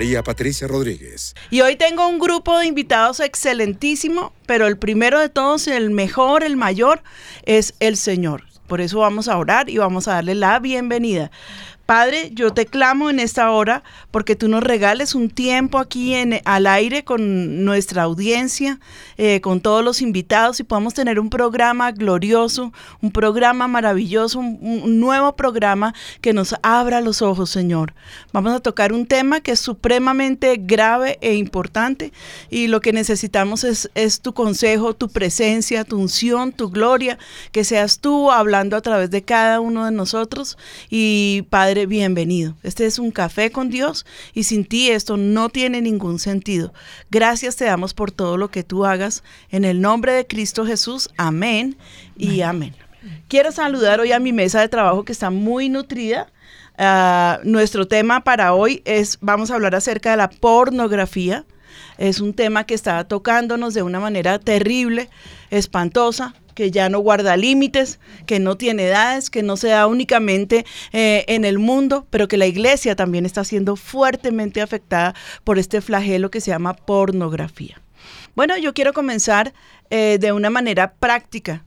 María Patricia Rodríguez. Y hoy tengo un grupo de invitados excelentísimo, pero el primero de todos, el mejor, el mayor, es el Señor. Por eso vamos a orar y vamos a darle la bienvenida. Padre, yo te clamo en esta hora porque tú nos regales un tiempo aquí al aire con nuestra audiencia, eh, con todos los invitados y podamos tener un programa glorioso, un programa maravilloso, un, nuevo programa que nos abra los ojos, Señor. Vamos a tocar un tema que es supremamente grave e importante y lo que necesitamos es, es tu consejo, tu presencia, tu unción, tu gloria, que seas tú hablando a través de cada uno de nosotros y Padre, bienvenido. Este es un café con Dios y sin ti esto no tiene ningún sentido. Gracias te damos por todo lo que tú hagas. En el nombre de Cristo Jesús, amén y amén. Quiero saludar hoy a mi mesa de trabajo que está muy nutrida. Ah, nuestro tema para hoy es, vamos a hablar acerca de la pornografía. Es un tema que está tocándonos de una manera terrible, espantosa, que ya no guarda límites, que no tiene edades, que no se da únicamente eh, en el mundo, pero que la iglesia también está siendo fuertemente afectada por este flagelo que se llama pornografía. Bueno, yo quiero comenzar eh, de una manera práctica.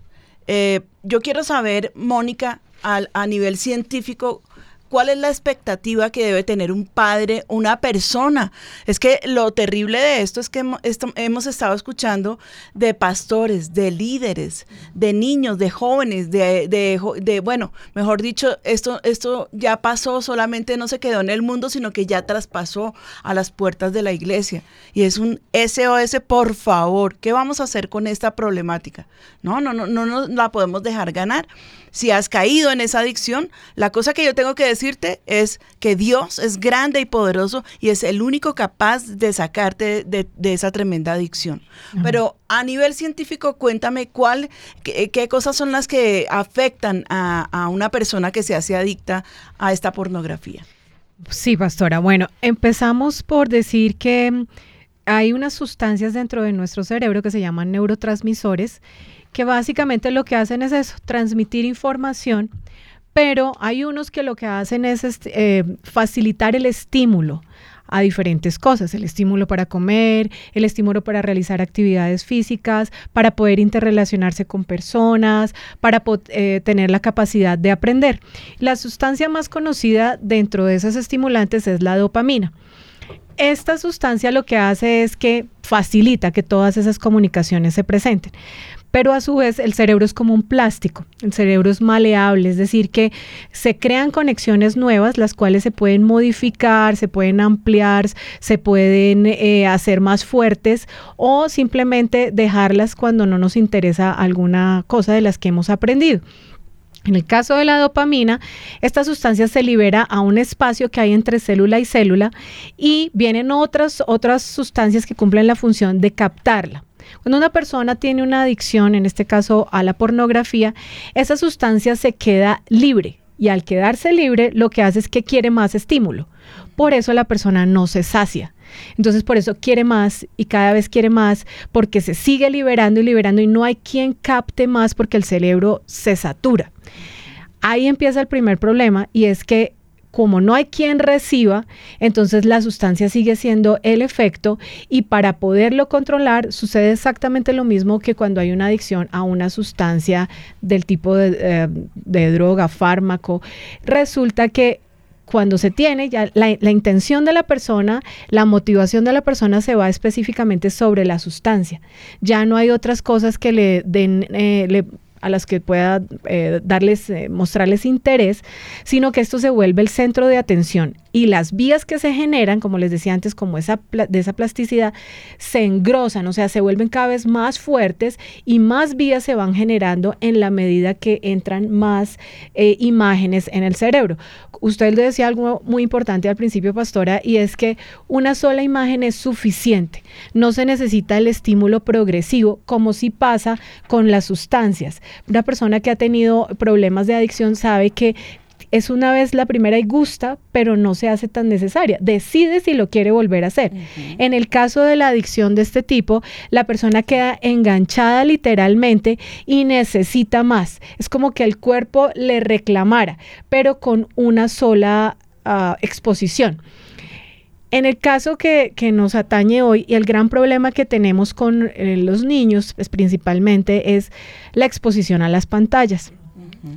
Eh, yo quiero saber, Mónica, a nivel científico, ¿Cuál es la expectativa que debe tener un padre, una persona? Es que lo terrible de esto es que hemos estado escuchando de pastores, de líderes, de niños, de jóvenes, de, de, bueno, mejor dicho, esto, esto ya pasó, solamente no se quedó en el mundo, sino que ya traspasó a las puertas de la iglesia. Y es un SOS, por favor, ¿qué vamos a hacer con esta problemática? No, no, no, no nos la podemos dejar ganar si has caído en esa adicción, la cosa que yo tengo que decirte es que Dios es grande y poderoso y es el único capaz de sacarte de, esa tremenda adicción. Pero a nivel científico, cuéntame cuál, qué, cosas son las que afectan a, a una persona que se hace adicta a esta pornografía. Sí, pastora. Bueno, empezamos por decir que hay unas sustancias dentro de nuestro cerebro que se llaman neurotransmisores que básicamente lo que hacen es eso, transmitir información, pero hay unos que lo que hacen es este, eh, facilitar el estímulo a diferentes cosas, el estímulo para comer, el estímulo para realizar actividades físicas, para poder interrelacionarse con personas, para eh, tener la capacidad de aprender. La sustancia más conocida dentro de esos estimulantes es la dopamina. Esta sustancia lo que hace es que facilita que todas esas comunicaciones se presenten pero a su vez el cerebro es como un plástico, el cerebro es maleable, es decir, que se crean conexiones nuevas, las cuales se pueden modificar, se pueden ampliar, se pueden eh, hacer más fuertes o simplemente dejarlas cuando no nos interesa alguna cosa de las que hemos aprendido. En el caso de la dopamina, esta sustancia se libera a un espacio que hay entre célula y célula y vienen otras, otras sustancias que cumplen la función de captarla. Cuando una persona tiene una adicción, en este caso a la pornografía, esa sustancia se queda libre y al quedarse libre lo que hace es que quiere más estímulo. Por eso la persona no se sacia. Entonces por eso quiere más y cada vez quiere más porque se sigue liberando y liberando y no hay quien capte más porque el cerebro se satura. Ahí empieza el primer problema y es que como no hay quien reciba, entonces la sustancia sigue siendo el efecto y para poderlo controlar sucede exactamente lo mismo que cuando hay una adicción a una sustancia del tipo de, eh, droga, fármaco. Resulta que cuando se tiene, ya la, la, intención de la persona, la motivación de la persona se va específicamente sobre la sustancia. Ya no hay otras cosas que le den, eh, le a las que pueda eh, darles, eh, mostrarles interés, sino que esto se vuelve el centro de atención y las vías que se generan, como les decía antes, como esa de esa plasticidad, se engrosan, o sea, se vuelven cada vez más fuertes y más vías se van generando en la medida que entran más eh, imágenes en el cerebro. Usted le decía algo muy importante al principio, pastora, y es que una sola imagen es suficiente. No se necesita el estímulo progresivo, como si pasa con las sustancias. Una persona que ha tenido problemas de adicción sabe que es una vez la primera y gusta, pero no se hace tan necesaria. Decide si lo quiere volver a hacer. En el caso de la adicción de este tipo, la persona queda enganchada literalmente y necesita más. Es como que el cuerpo le reclamara, pero con una sola ah, exposición. En el caso que, nos atañe hoy y el gran problema que tenemos con eh, los niños, pues, principalmente, es la exposición a las pantallas.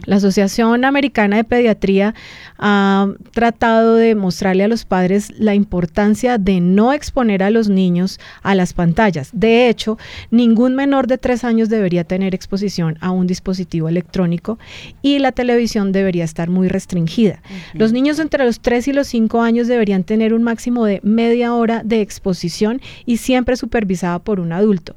La Asociación Americana de Pediatría ha tratado de mostrarle a los padres la importancia de no exponer a los niños a las pantallas. De hecho, ningún menor de tres años debería tener exposición a un dispositivo electrónico y la televisión debería estar muy restringida. Los niños entre los tres y los cinco años deberían tener un máximo de media hora de exposición y siempre supervisada por un adulto.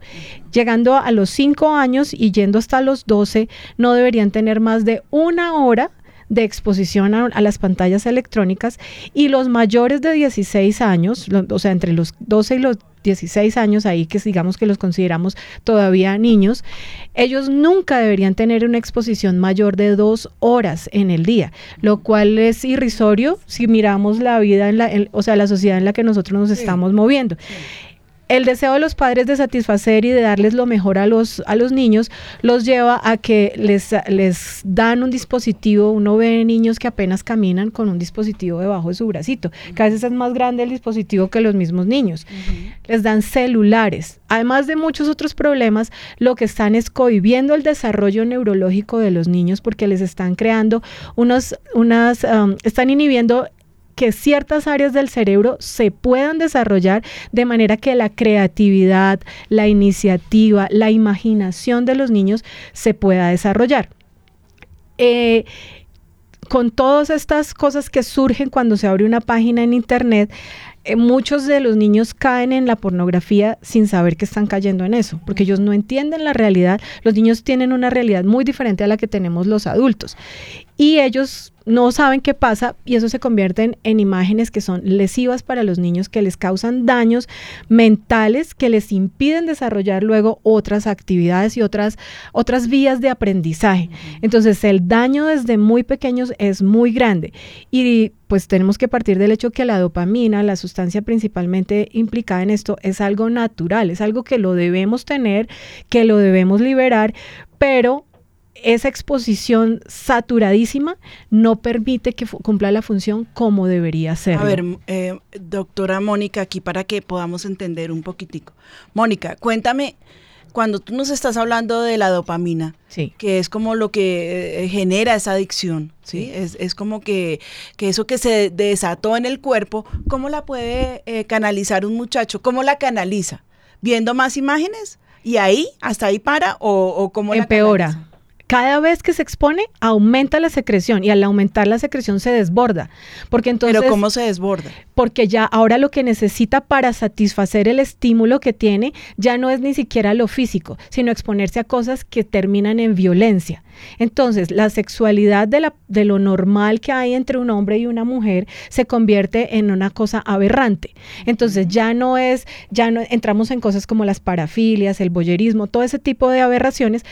Llegando a los cinco años y yendo hasta los 12, no deberían tener más de una hora de exposición a, las pantallas electrónicas. Y los mayores de 16 años, o sea, entre los 12 y los 16 años ahí, que digamos que los consideramos todavía niños, ellos nunca deberían tener una exposición mayor de dos horas en el día, lo cual es irrisorio si miramos la vida, en la, o sea, la sociedad en la que nosotros nos estamos moviendo el deseo de los padres de satisfacer y de darles lo mejor a los, a los niños los lleva a que les, les dan un dispositivo. Uno ve niños que apenas caminan con un dispositivo debajo de su bracito, que a veces es más grande el dispositivo que los mismos niños. Les dan celulares. Además de muchos otros problemas, lo que están es cohibiendo el desarrollo neurológico de los niños porque les están creando unos, unas, um, están inhibiendo que ciertas áreas del cerebro se puedan desarrollar de manera que la creatividad, la iniciativa, la imaginación de los niños se pueda desarrollar. Eh, con todas estas cosas que surgen cuando se abre una página en Internet, eh, muchos de los niños caen en la pornografía sin saber que están cayendo en eso, porque ellos no entienden la realidad. Los niños tienen una realidad muy diferente a la que tenemos los adultos. Y ellos no saben qué pasa y eso se convierte en, imágenes que son lesivas para los niños, que les causan daños mentales, que les impiden desarrollar luego otras actividades y otras, otras vías de aprendizaje. Entonces el daño desde muy pequeños es muy grande y pues tenemos que partir del hecho que la dopamina, la sustancia principalmente implicada en esto, es algo natural, es algo que lo debemos tener, que lo debemos liberar, pero esa exposición saturadísima no permite que cumpla la función como debería ser. A ver, eh, doctora Mónica, aquí para que podamos entender un poquitico. Mónica, cuéntame, cuando tú nos estás hablando de la dopamina, que es como lo que eh, genera esa adicción, ¿sí? Es, como que, eso que se desató en el cuerpo, ¿cómo la puede eh, canalizar un muchacho? ¿Cómo la canaliza? ¿Viendo más imágenes? ¿Y ahí, hasta ahí para? ¿O, o cómo Empeora cada vez que se expone, aumenta la secreción y al aumentar la secreción se desborda. Porque entonces, ¿Pero cómo se desborda? Porque ya ahora lo que necesita para satisfacer el estímulo que tiene ya no es ni siquiera lo físico, sino exponerse a cosas que terminan en violencia. Entonces, la sexualidad de, la, de lo normal que hay entre un hombre y una mujer se convierte en una cosa aberrante. Entonces, ya no es, ya no entramos en cosas como las parafilias, el boyerismo, todo ese tipo de aberraciones,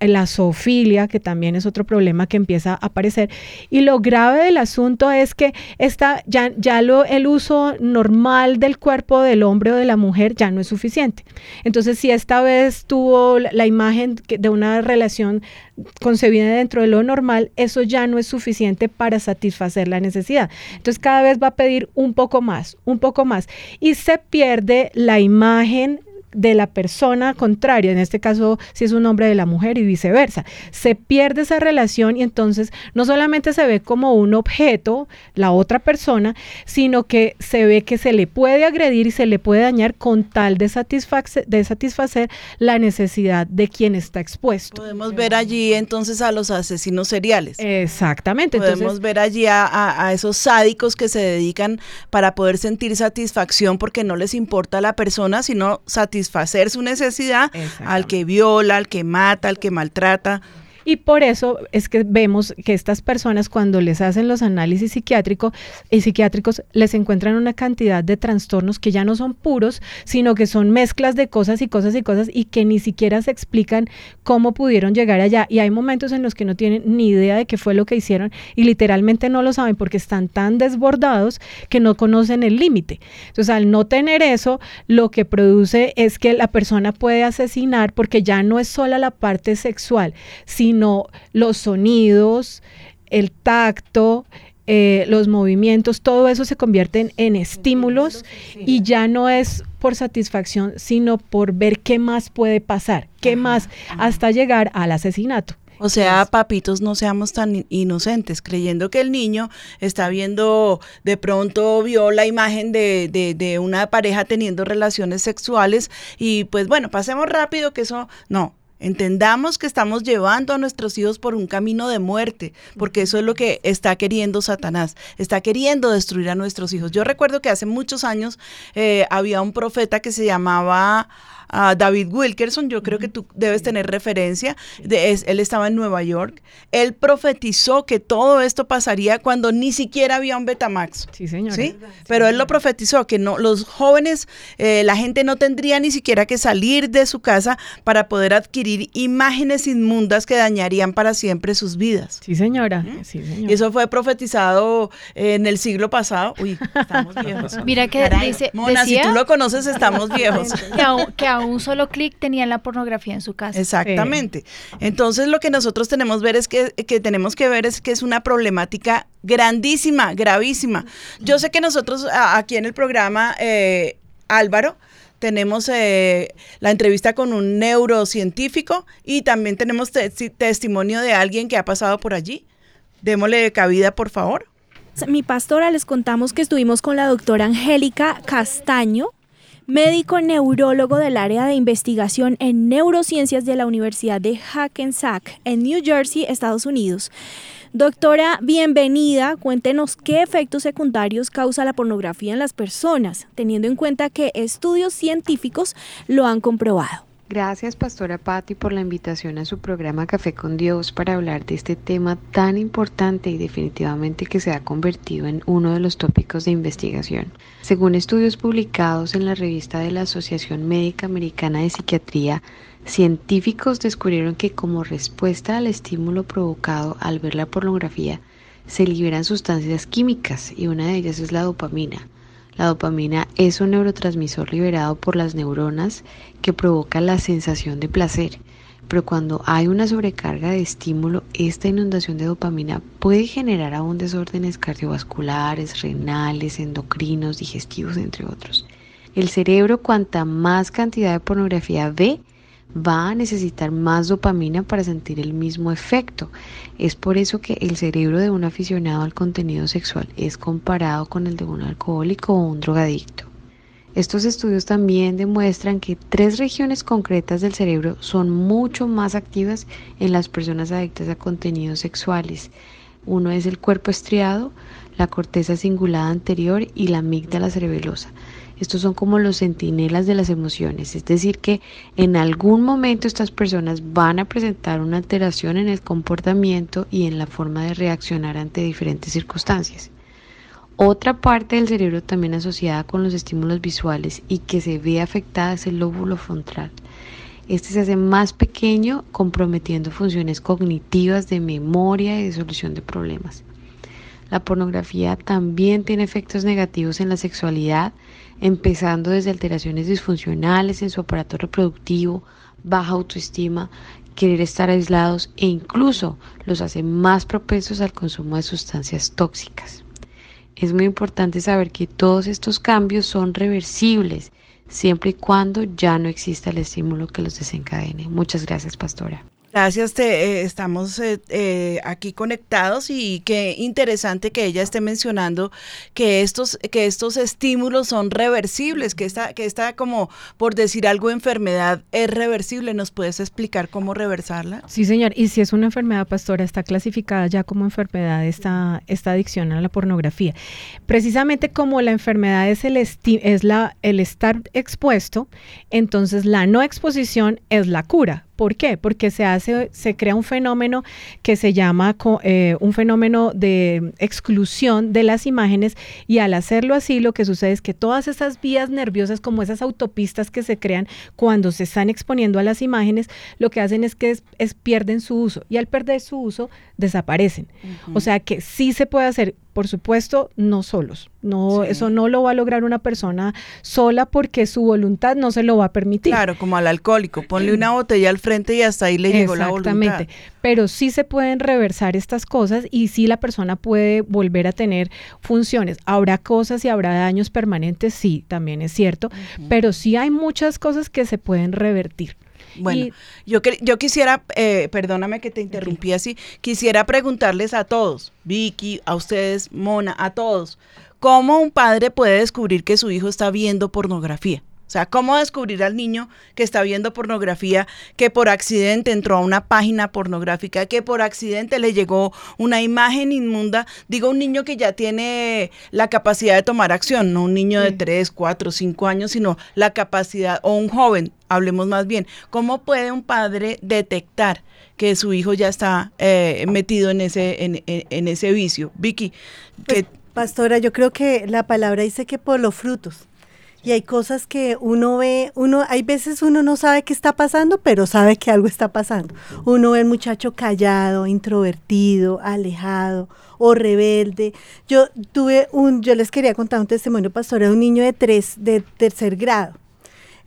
la zoofilia, que también es otro problema que empieza a aparecer. Y lo grave del asunto es que esta, ya, ya lo, el uso normal del cuerpo del hombre o de la mujer ya no es suficiente. Entonces, si esta vez tuvo la imagen de una relación concebida dentro de lo normal, eso ya no es suficiente para satisfacer la necesidad. Entonces cada vez va a pedir un poco más, un poco más. Y se pierde la imagen de la persona contraria, en este caso si es un hombre de la mujer y viceversa. Se pierde esa relación y entonces no solamente se ve como un objeto la otra persona, sino que se ve que se le puede agredir y se le puede dañar con tal de, satisfacer, de satisfacer la necesidad de quien está expuesto. Podemos ver allí entonces a los asesinos seriales. Exactamente. Podemos ver allí a, a esos sádicos que se dedican para poder sentir satisfacción porque no les importa la persona, sino satisfacer su necesidad al que viola, al que mata, al que maltrata. Y por eso es que vemos que estas personas cuando les hacen los análisis psiquiátricos y psiquiátricos les encuentran una cantidad de trastornos que ya no son puros, sino que son mezclas de cosas y cosas y cosas y que ni siquiera se explican cómo pudieron llegar allá. Y hay momentos en los que no tienen ni idea de qué fue lo que hicieron y literalmente no lo saben porque están tan desbordados que no conocen el límite. Entonces, al no tener eso, lo que produce es que la persona puede asesinar porque ya no es sola la parte sexual, sino sino los sonidos, el tacto, eh, los movimientos, todo eso se convierte en, estímulos y ya no es por satisfacción, sino por ver qué más puede pasar, qué más, hasta llegar al asesinato. O sea, papitos, no seamos tan inocentes, creyendo que el niño está viendo, de pronto vio la imagen de, de, de, una pareja teniendo relaciones sexuales y pues bueno, pasemos rápido que eso, no, Entendamos que estamos llevando a nuestros hijos por un camino de muerte, porque eso es lo que está queriendo Satanás, está queriendo destruir a nuestros hijos. Yo recuerdo que hace muchos años eh, había un profeta que se llamaba a David Wilkerson, yo creo que tú debes tener referencia, de, él estaba en Nueva York, él profetizó que todo esto pasaría cuando ni siquiera había un Betamax. Sí, señor. ¿sí? Pero él lo profetizó, que no, los jóvenes, eh, la gente no tendría ni siquiera que salir de su casa para poder adquirir imágenes inmundas que dañarían para siempre sus vidas. Sí, señora. Sí, Y eso fue profetizado en el siglo pasado. Uy, estamos viejos. Mira que dice, Mona, si tú lo conoces, estamos viejos. que a un solo clic tenían la pornografía en su casa. Exactamente. Entonces lo que nosotros tenemos ver es que, que, tenemos que ver es que es una problemática grandísima, gravísima. Yo sé que nosotros aquí en el programa, eh, Álvaro, tenemos eh, la entrevista con un neurocientífico y también tenemos testimonio de alguien que ha pasado por allí. Démosle cabida, por favor. Mi pastora les contamos que estuvimos con la doctora Angélica Castaño, médico neurólogo del área de investigación en neurociencias de la Universidad de Hackensack en New Jersey, Estados Unidos. Doctora, bienvenida. Cuéntenos qué efectos secundarios causa la pornografía en las personas, teniendo en cuenta que estudios científicos lo han comprobado. Gracias, Pastora Patti, por la invitación a su programa Café con Dios para hablar de este tema tan importante y definitivamente que se ha convertido en uno de los tópicos de investigación. Según estudios publicados en la revista de la Asociación Médica Americana de Psiquiatría, científicos descubrieron que como respuesta al estímulo provocado al ver la pornografía, se liberan sustancias químicas y una de ellas es la dopamina la dopamina es un neurotransmisor liberado por las neuronas que provoca la sensación de placer. Pero cuando hay una sobrecarga de estímulo, esta inundación de dopamina puede generar aún desórdenes cardiovasculares, renales, endocrinos, digestivos, entre otros. El cerebro, cuanta más cantidad de pornografía ve, va a necesitar más dopamina para sentir el mismo efecto. Es por eso que el cerebro de un aficionado al contenido sexual es comparado con el de un alcohólico o un drogadicto. Estos estudios también demuestran que tres regiones concretas del cerebro son mucho más activas en las personas adictas a contenidos sexuales. Uno es el cuerpo estriado, la corteza cingulada anterior y la amígdala cerebelosa. Estos son como los centinelas de las emociones, es decir, que en algún momento estas personas van a presentar una alteración en el comportamiento y en la forma de reaccionar ante diferentes circunstancias. Otra parte del cerebro también asociada con los estímulos visuales y que se ve afectada es el lóbulo frontal. Este se hace más pequeño, comprometiendo funciones cognitivas de memoria y de solución de problemas. La pornografía también tiene efectos negativos en la sexualidad, empezando desde alteraciones disfuncionales en su aparato reproductivo, baja autoestima, querer estar aislados e incluso los hace más propensos al consumo de sustancias tóxicas. Es muy importante saber que todos estos cambios son reversibles siempre y cuando ya no exista el estímulo que los desencadene. Muchas gracias, pastora. Gracias, te, eh, estamos eh, eh, aquí conectados y qué interesante que ella esté mencionando que estos, que estos estímulos son reversibles, que esta, que esta como por decir algo enfermedad es reversible. ¿Nos puedes explicar cómo reversarla? Sí, señor. Y si es una enfermedad, pastora, está clasificada ya como enfermedad esta, esta adicción a la pornografía. Precisamente como la enfermedad es el, es la, el estar expuesto, entonces la no exposición es la cura ¿Por qué? Porque se hace, se crea un fenómeno que se llama eh, un fenómeno de exclusión de las imágenes y al hacerlo así lo que sucede es que todas esas vías nerviosas como esas autopistas que se crean cuando se están exponiendo a las imágenes, lo que hacen es que es, pierden su uso y al perder su uso desaparecen. O sea que sí se puede hacer por supuesto, no solos. No, eso no lo va a lograr una persona sola porque su voluntad no se lo va a permitir. Claro, como al alcohólico, ponle una botella al frente y hasta ahí le llegó la voluntad. Exactamente. Pero sí se pueden reversar estas cosas y sí la persona puede volver a tener funciones. Habrá cosas y habrá daños permanentes, sí, también es cierto, pero sí hay muchas cosas que se pueden revertir. Bueno, yo, yo quisiera, eh, perdóname que te interrumpí así, quisiera preguntarles a todos, Vicky, a ustedes, Mona, a todos, ¿cómo un padre puede descubrir que su hijo está viendo pornografía? O sea, ¿cómo descubrir al niño que está viendo pornografía, que por accidente entró a una página pornográfica, que por accidente le llegó una imagen inmunda? Digo, un niño que ya tiene la capacidad de tomar acción, no un niño de 3, 4, 5 años, sino la capacidad, o un joven, hablemos más bien. ¿Cómo puede un padre detectar que su hijo ya está eh, metido en ese, en, ese vicio? Vicky, pues, Pastora, yo creo que la palabra dice que por los frutos y hay cosas que uno ve, uno, hay veces uno no sabe qué está pasando, pero sabe que algo está pasando. Uno ve al muchacho callado, introvertido, alejado o rebelde. Yo tuve un, yo les quería contar un testimonio pastor de un niño de tres, de tercer grado.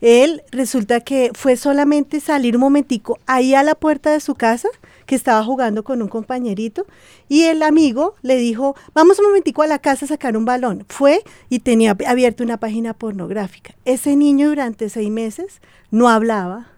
Él resulta que fue solamente salir un momentico ahí a la puerta de su casa que estaba jugando con un compañerito y el amigo le dijo, vamos un momentico a la casa a sacar un balón. Fue y tenía abierto una página pornográfica. Ese niño durante seis meses no hablaba,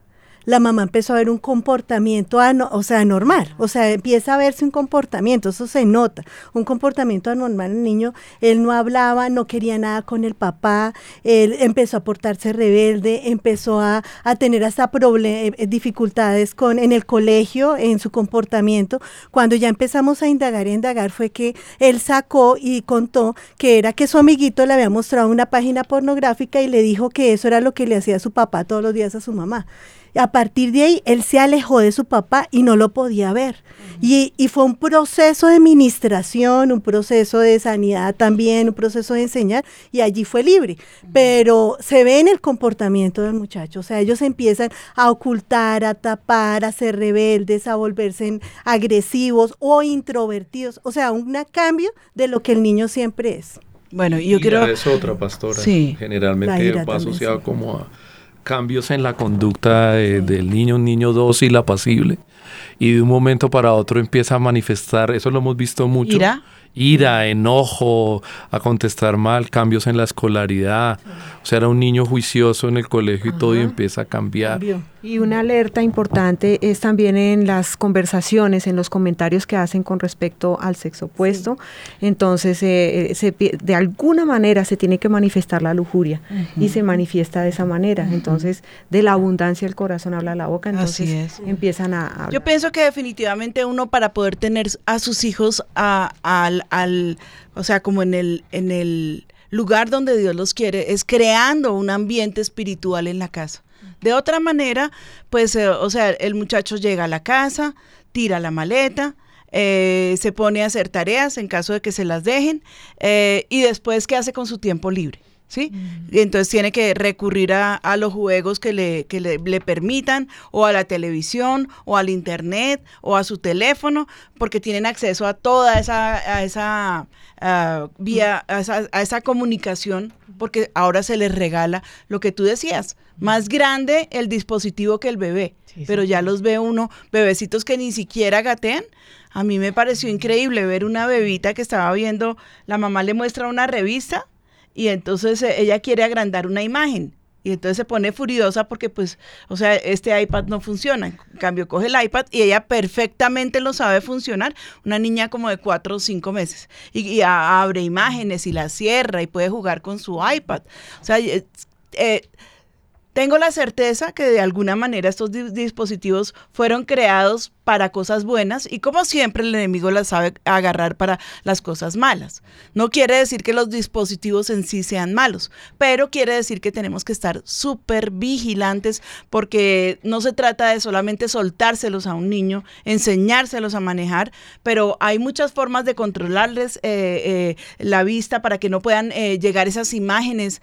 la mamá empezó a ver un comportamiento, o sea, anormal, o sea, empieza a verse un comportamiento, eso se nota, un comportamiento anormal. El niño, él no hablaba, no quería nada con el papá, él empezó a portarse rebelde, empezó a, tener hasta eh, dificultades con, en el colegio, en su comportamiento. Cuando ya empezamos a indagar y indagar fue que él sacó y contó que era que su amiguito le había mostrado una página pornográfica y le dijo que eso era lo que le hacía a su papá todos los días a su mamá a partir de ahí, él se alejó de su papá y no lo podía ver. y, fue un proceso de administración, un proceso de sanidad también, un proceso de enseñar, y allí fue libre. Pero se ve en el comportamiento del muchacho, o sea, ellos empiezan a ocultar, a tapar, a ser rebeldes, a volverse agresivos o introvertidos, o sea, un cambio de lo que el niño siempre es. Bueno, yo quiero... Es otra pastora. Sí. Generalmente va asociado como a cambios en la conducta del niño, un niño dócil, apacible, y de un momento para otro empieza a manifestar, eso lo hemos visto mucho. ¿Ira? ira, enojo, a contestar mal, cambios en la escolaridad. O sea, era un niño juicioso en el colegio y todo y empieza a cambiar. Y una alerta importante es también en las conversaciones, en los comentarios que hacen con respecto al sexo opuesto. Entonces, eh, eh, se, de alguna manera se tiene que manifestar la lujuria y se manifiesta de esa manera. Entonces, de la abundancia el corazón habla la boca. Entonces, empiezan a, Yo pienso que definitivamente uno para poder tener a sus hijos al al, o sea, como en el, en el lugar donde Dios los quiere, es creando un ambiente espiritual en la casa. De otra manera, pues, eh, o sea, el muchacho llega a la casa, tira la maleta, eh, se pone a hacer tareas en caso de que se las dejen, eh, y después, ¿qué hace con su tiempo libre? ¿Sí? Entonces tiene que recurrir a, los juegos que, le, le, permitan, o a la televisión, o al internet, o a su teléfono, porque tienen acceso a toda esa, a esa vía, a esa, comunicación, porque ahora se les regala lo que tú decías, más grande el dispositivo que el bebé, pero ya los ve uno, bebecitos que ni siquiera gatean. A mí me pareció increíble ver una bebita que estaba viendo, la mamá le muestra una revista y entonces eh, ella quiere agrandar una imagen y entonces se pone furiosa porque pues, o sea, este iPad no funciona. En cambio, coge el iPad y ella perfectamente lo sabe funcionar. Una niña como de cuatro o cinco meses. Y, abre imágenes y la cierra y puede jugar con su iPad. O sea, eh, tengo la certeza que de alguna manera estos dispositivos fueron creados para cosas buenas y como siempre el enemigo las sabe agarrar para las cosas malas. No quiere decir que los dispositivos en sí sean malos, pero quiere decir que tenemos que estar súper vigilantes porque no se trata de solamente soltárselos a un niño, enseñárselos a manejar, pero hay muchas formas de controlarles eh, eh, la vista para que no puedan eh, llegar esas imágenes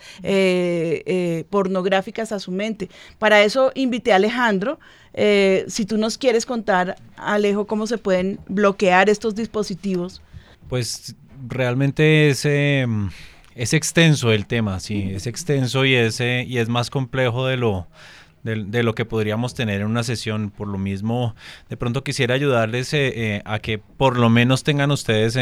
pornográficas a su mente. Para eso invité a Alejandro eh, si tú nos quieres contar, Alejo, cómo se pueden bloquear estos dispositivos. Pues realmente es, em, es extenso el tema, sí, es extenso y es, y es más complejo de lo, de, lo que podríamos tener en una sesión. Por lo mismo, de pronto quisiera ayudarles eh, eh, a que por lo menos tengan ustedes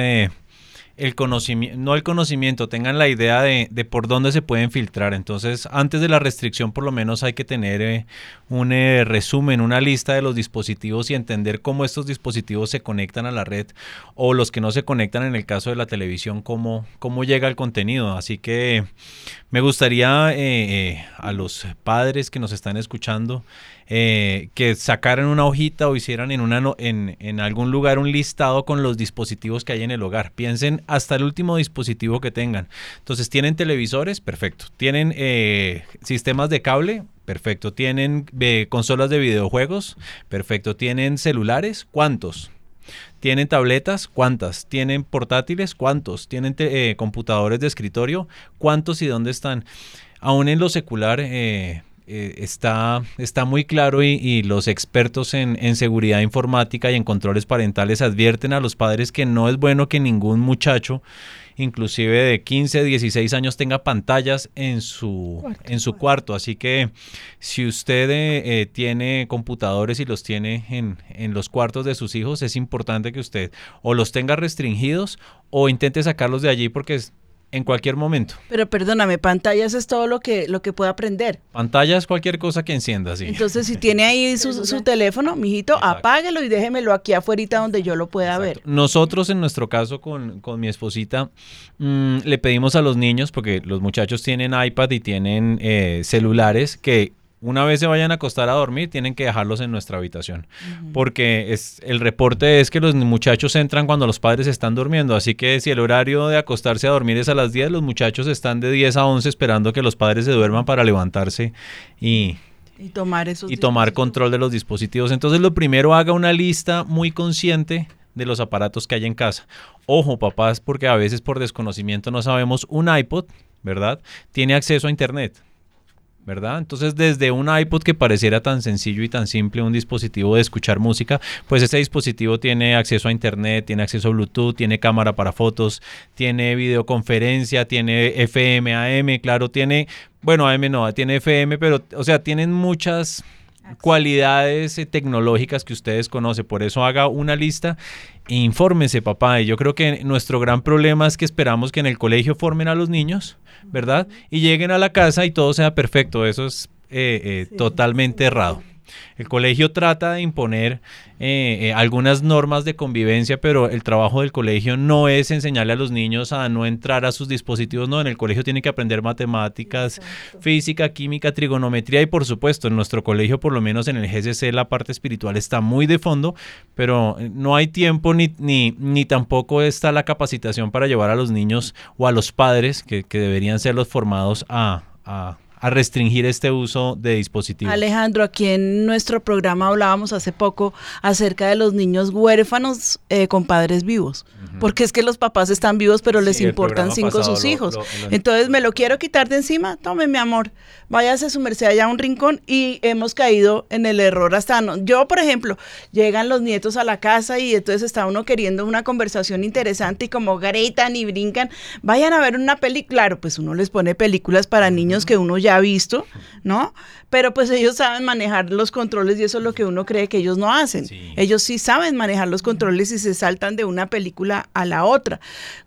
el conocimiento, no el conocimiento, tengan la idea de, por dónde se pueden filtrar. Entonces, antes de la restricción, por lo menos hay que tener eh, un eh, resumen, una lista de los dispositivos y entender cómo estos dispositivos se conectan a la red o los que no se conectan en el caso de la televisión, cómo, cómo llega el contenido. Así que me gustaría eh, a los padres que nos están escuchando, eh, que sacaran una hojita o hicieran en, algún lugar un listado con los dispositivos que hay en el hogar. Piensen hasta el último dispositivo que tengan. Entonces, ¿tienen televisores? Perfecto. ¿Tienen eh, sistemas de cable? Perfecto. ¿Tienen eh, consolas de videojuegos? Perfecto. ¿Tienen celulares? ¿Cuántos? ¿Tienen tabletas? ¿Cuántas? ¿Tienen portátiles? ¿Cuántos? ¿Tienen computadores de escritorio? ¿Cuántos y dónde están? Aún en lo secular, está, está muy claro y, los expertos en, seguridad informática y en controles parentales advierten a los padres que no es bueno que ningún muchacho, inclusive de 15, 16 años, tenga pantallas en su, cuarto, en su cuarto. Así que si usted eh, eh, tiene computadores y los tiene en, en los cuartos de sus hijos, es importante que usted o los tenga restringidos o intente sacarlos de allí porque en cualquier momento. Pero perdóname, pantallas es todo lo que, lo que puede aprender. Pantalla es cualquier cosa que encienda, sí. Entonces, si tiene ahí su, su teléfono, mijito, apáguelo y déjemelo aquí afuera donde yo lo pueda ver. Nosotros, en nuestro caso, con, mi esposita, mm, le pedimos a los niños, porque los muchachos tienen iPad y tienen eh, celulares, que una vez se vayan a acostar a dormir, tienen que dejarlos en nuestra habitación. Porque es, el reporte es que los muchachos entran cuando los padres están durmiendo. Así que si el horario de acostarse a dormir es a las 10, los muchachos están de 10 a 11 esperando que los padres se duerman para levantarse y, y tomar, esos y tomar control de los dispositivos. Entonces lo primero haga una lista muy consciente de los aparatos que hay en casa. Ojo, papás, porque a veces por desconocimiento no sabemos un iPod, ¿verdad? Tiene acceso a Internet. ¿Verdad? Entonces, desde un iPod que pareciera tan sencillo y tan simple, un dispositivo de escuchar música, pues ese dispositivo tiene acceso a Internet, tiene acceso a Bluetooth, tiene cámara para fotos, tiene videoconferencia, tiene FM, AM, claro, tiene, bueno, AM no, tiene FM, pero, o sea, tienen muchas cualidades eh, tecnológicas que ustedes conocen. Por eso haga una lista e infórmese, papá. Y yo creo que nuestro gran problema es que esperamos que en el colegio formen a los niños, ¿verdad? Y lleguen a la casa y todo sea perfecto. Eso es eh, eh, totalmente errado. El colegio trata de imponer eh, eh, algunas normas de convivencia, pero el trabajo del colegio no es enseñarle a los niños a no entrar a sus dispositivos, no, en el colegio tienen que aprender matemáticas, física, química, trigonometría y por supuesto en nuestro colegio, por lo menos en el GCC, la parte espiritual está muy de fondo, pero eh, no hay tiempo ni, ni, ni tampoco está la capacitación para llevar a los niños o a los padres, que, que deberían ser los formados a, a a restringir este uso de dispositivos. Alejandro, aquí en nuestro programa hablábamos hace poco acerca de los niños huérfanos eh, con padres vivos, porque es que los papás están vivos pero les importan cinco sus hijos. Entonces me lo quiero quitar de encima, tome mi amor, váyase su merced allá a un rincón y hemos caído en el error hasta no. Yo, por ejemplo, llegan los nietos a la casa y entonces está uno queriendo una conversación interesante y como gritan y brincan, vayan a ver una película, claro, pues uno les pone películas para niños que uno ya ya visto, ¿no? Pero pues ellos saben manejar los controles y eso es lo que uno cree que ellos no hacen. Ellos sí saben manejar los controles y se saltan de una película a la otra.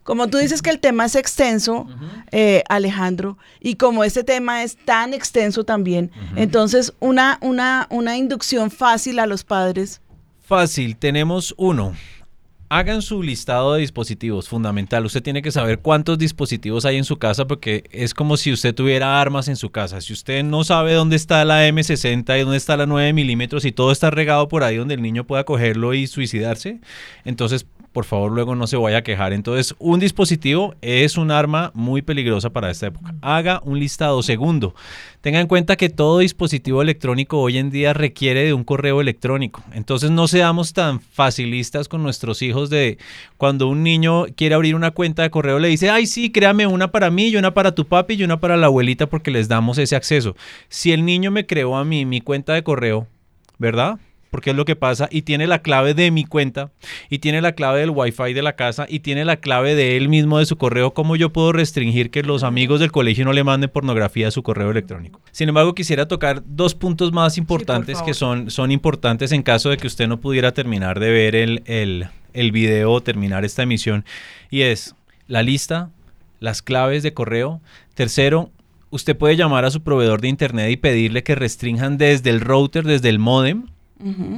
Como tú dices que el tema es extenso, eh, Alejandro, y como este tema es tan extenso también, entonces una, una, una inducción fácil a los padres. Fácil, tenemos uno hagan su listado de dispositivos, fundamental. Usted tiene que saber cuántos dispositivos hay en su casa porque es como si usted tuviera armas en su casa. Si usted no sabe dónde está la M60 y dónde está la 9 milímetros y todo está regado por ahí donde el niño pueda cogerlo y suicidarse, entonces por favor luego no se vaya a quejar. Entonces, un dispositivo es un arma muy peligrosa para esta época. Haga un listado. Segundo, tenga en cuenta que todo dispositivo electrónico hoy en día requiere de un correo electrónico. Entonces, no seamos tan facilistas con nuestros hijos de cuando un niño quiere abrir una cuenta de correo, le dice, ay, sí, créame una para mí y una para tu papi y una para la abuelita porque les damos ese acceso. Si el niño me creó a mí mi cuenta de correo, ¿verdad? Porque es lo que pasa, y tiene la clave de mi cuenta, y tiene la clave del wifi de la casa, y tiene la clave de él mismo de su correo, ¿cómo yo puedo restringir que los amigos del colegio no le manden pornografía a su correo electrónico? Sin embargo, quisiera tocar dos puntos más importantes que son, son importantes en caso de que usted no pudiera terminar de ver el, el, el video o terminar esta emisión, y es la lista, las claves de correo. Tercero, usted puede llamar a su proveedor de internet y pedirle que restrinjan desde el router, desde el modem,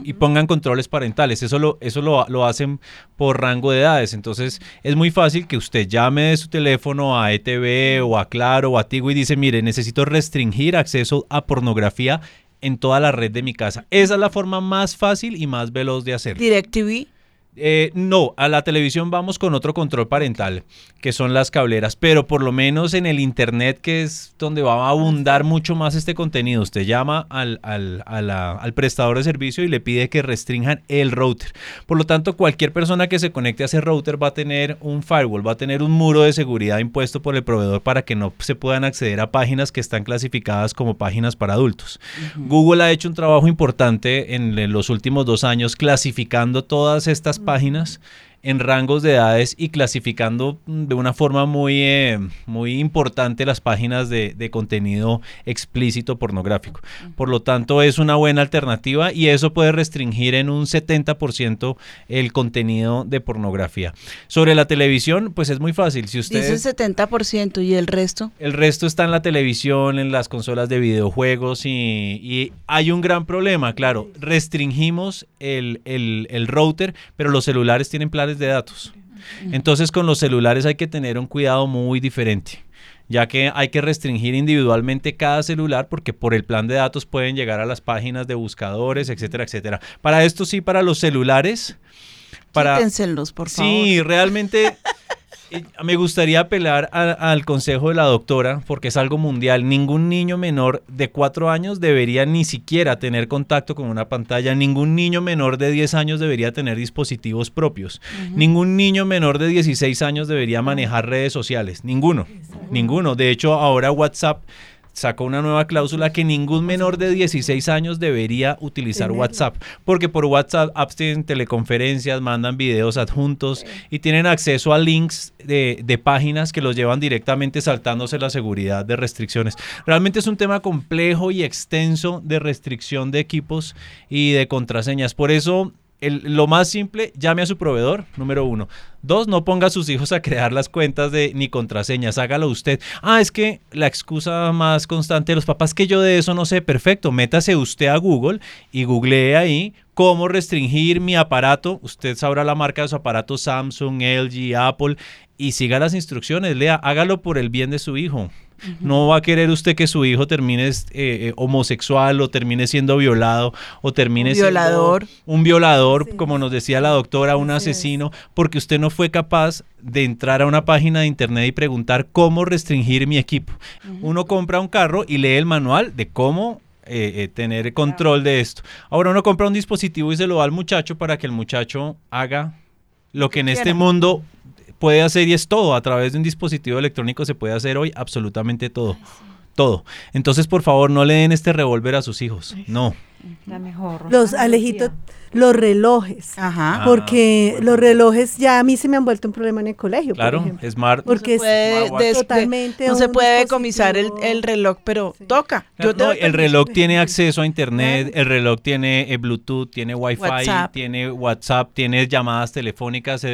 y pongan controles parentales. Eso, lo, eso lo, hacen por rango de edades. Entonces es muy fácil que usted llame de su teléfono a ETV o a Claro o a Tigo y dice, mire, necesito restringir acceso a pornografía en toda la red de mi casa. Esa es la forma más fácil y más veloz de hacerlo. DirecTV. Eh, no, a la televisión vamos con otro control parental, que son las cableras, pero por lo menos en el Internet, que es donde va a abundar mucho más este contenido, usted llama al, al, prestador de servicio y le pide que restrinjan el router. Por lo tanto, cualquier persona que se conecte a ese router va a tener un firewall, va a tener un muro de seguridad impuesto por el proveedor para que no se puedan acceder a páginas que están clasificadas como páginas para adultos. Google ha hecho un trabajo importante en los últimos dos años clasificando todas estas páginas en rangos de edades y clasificando de una forma muy, eh, muy importante las páginas de, contenido explícito pornográfico. Por lo tanto, es una buena alternativa y eso puede restringir en un 70% el contenido de pornografía. Sobre la televisión, pues es muy fácil. Si usted Dice 70% y el resto. El resto está en la televisión, en las consolas de videojuegos y, hay un gran problema, claro. Restringimos el, el, el router, pero los celulares tienen planes de datos. Entonces con los celulares hay que tener un cuidado muy diferente ya que hay que restringir individualmente cada celular porque por el plan de datos pueden llegar a las páginas de buscadores, etcétera, etcétera. Para esto sí, para los celulares, para... por favor. Sí, realmente me gustaría apelar al consejo de la doctora, porque es algo mundial. Ningún niño menor de 4 años debería ni siquiera tener contacto con una pantalla. Ningún niño menor de 10 años debería tener dispositivos propios. Ningún niño menor de 16 años debería manejar redes sociales. Ninguno. Ninguno. De hecho, ahora WhatsApp sacó una nueva cláusula que ningún menor de 16 años debería utilizar WhatsApp, porque por WhatsApp apps tienen teleconferencias, mandan videos adjuntos y tienen acceso a links de, de, páginas que los llevan directamente saltándose la seguridad de restricciones. Realmente es un tema complejo y extenso de restricción de equipos y de contraseñas. Por eso lo más simple, llame a su proveedor, número uno. Dos, no ponga a sus hijos a crear las cuentas de ni contraseñas, hágalo usted. Ah, es que la excusa más constante de los papás que yo de eso no sé, perfecto, métase usted a Google y googlee ahí cómo restringir mi aparato. Usted sabrá la marca de su aparato Samsung, LG, Apple y siga las instrucciones, lea, hágalo por el bien de su hijo. No va a querer usted que su hijo termine eh, eh, homosexual o termine siendo violado o termine un violador. siendo un violador, como nos decía la doctora, un asesino, porque usted no fue capaz de entrar a una página de internet y preguntar cómo restringir mi equipo. Uno compra un carro y lee el manual de cómo eh, tener control de esto. Ahora uno compra un dispositivo y se lo da al muchacho para que el muchacho haga lo que en este mundo puede hacer y es todo. A través de un dispositivo electrónico se puede hacer hoy absolutamente todo. todo. Entonces, por favor, no le den este revólver a sus hijos. No. La mejor. Los Alejito, los relojes. Ajá. Porque los relojes ya a mí se me han vuelto un problema en el colegio. Claro, smart. Porque es totalmente. No se puede decomisar el, reloj, pero toca. el reloj tiene acceso a internet, el reloj tiene eh, Bluetooth, tiene Wi-Fi, tiene WhatsApp, tiene llamadas telefónicas.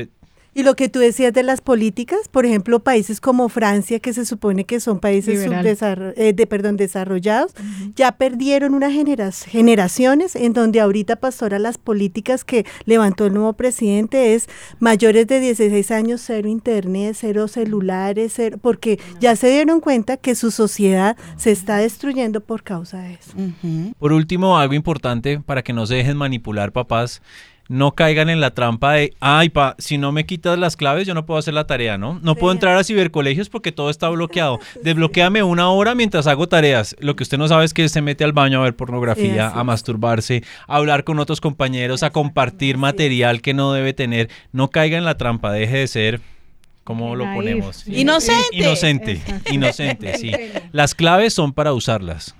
Y lo que tú decías de las políticas, por ejemplo, países como Francia, que se supone que son países eh, de, perdón, desarrollados, ya perdieron unas generaciones en donde ahorita, pastora, las políticas que levantó el nuevo presidente es mayores de 16 años, cero internet, cero celulares, cero, porque ya se dieron cuenta que su sociedad se está destruyendo por causa de eso. Por último, algo importante para que no se dejen manipular, papás no caigan en la trampa de, ay, pa, si no me quitas las claves, yo no puedo hacer la tarea, ¿no? No puedo entrar a cibercolegios porque todo está bloqueado. Desbloquéame una hora mientras hago tareas. Lo que usted no sabe es que se mete al baño a ver pornografía, a masturbarse, a hablar con otros compañeros, a compartir material que no debe tener. No caiga en la trampa, deje de ser ¿cómo lo ponemos? Inocente. Inocente, inocente, sí. Las claves son para usarlas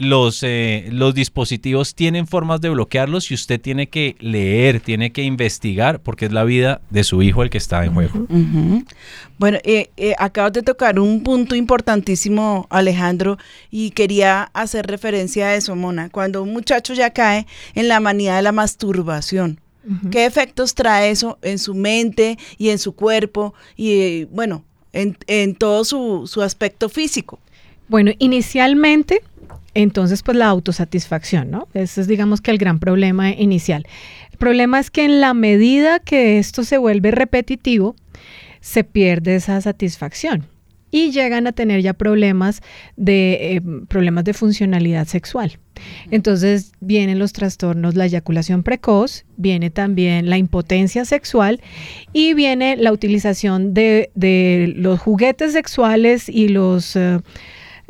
los, eh, los dispositivos tienen formas de bloquearlos y usted tiene que leer, tiene que investigar, porque es la vida de su hijo el que está en juego. Bueno, eh, eh, acabas de tocar un punto importantísimo, Alejandro, y quería hacer referencia a eso, Mona. Cuando un muchacho ya cae en la manía de la masturbación, ¿qué efectos trae eso en su mente y en su cuerpo y, bueno, en, en todo su, su aspecto físico? Bueno, inicialmente entonces, pues la autosatisfacción, ¿no? Ese es, digamos que el gran problema inicial. El problema es que en la medida que esto se vuelve repetitivo, se pierde esa satisfacción y llegan a tener ya problemas de eh, problemas de funcionalidad sexual. Entonces vienen los trastornos, la eyaculación precoz, viene también la impotencia sexual y viene la utilización de, los juguetes sexuales y los eh,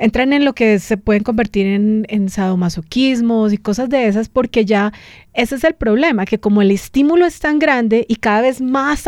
entran en lo que se pueden convertir en, en sadomasoquismos y cosas de esas, porque ya ese es el problema, que como el estímulo es tan grande y cada vez más,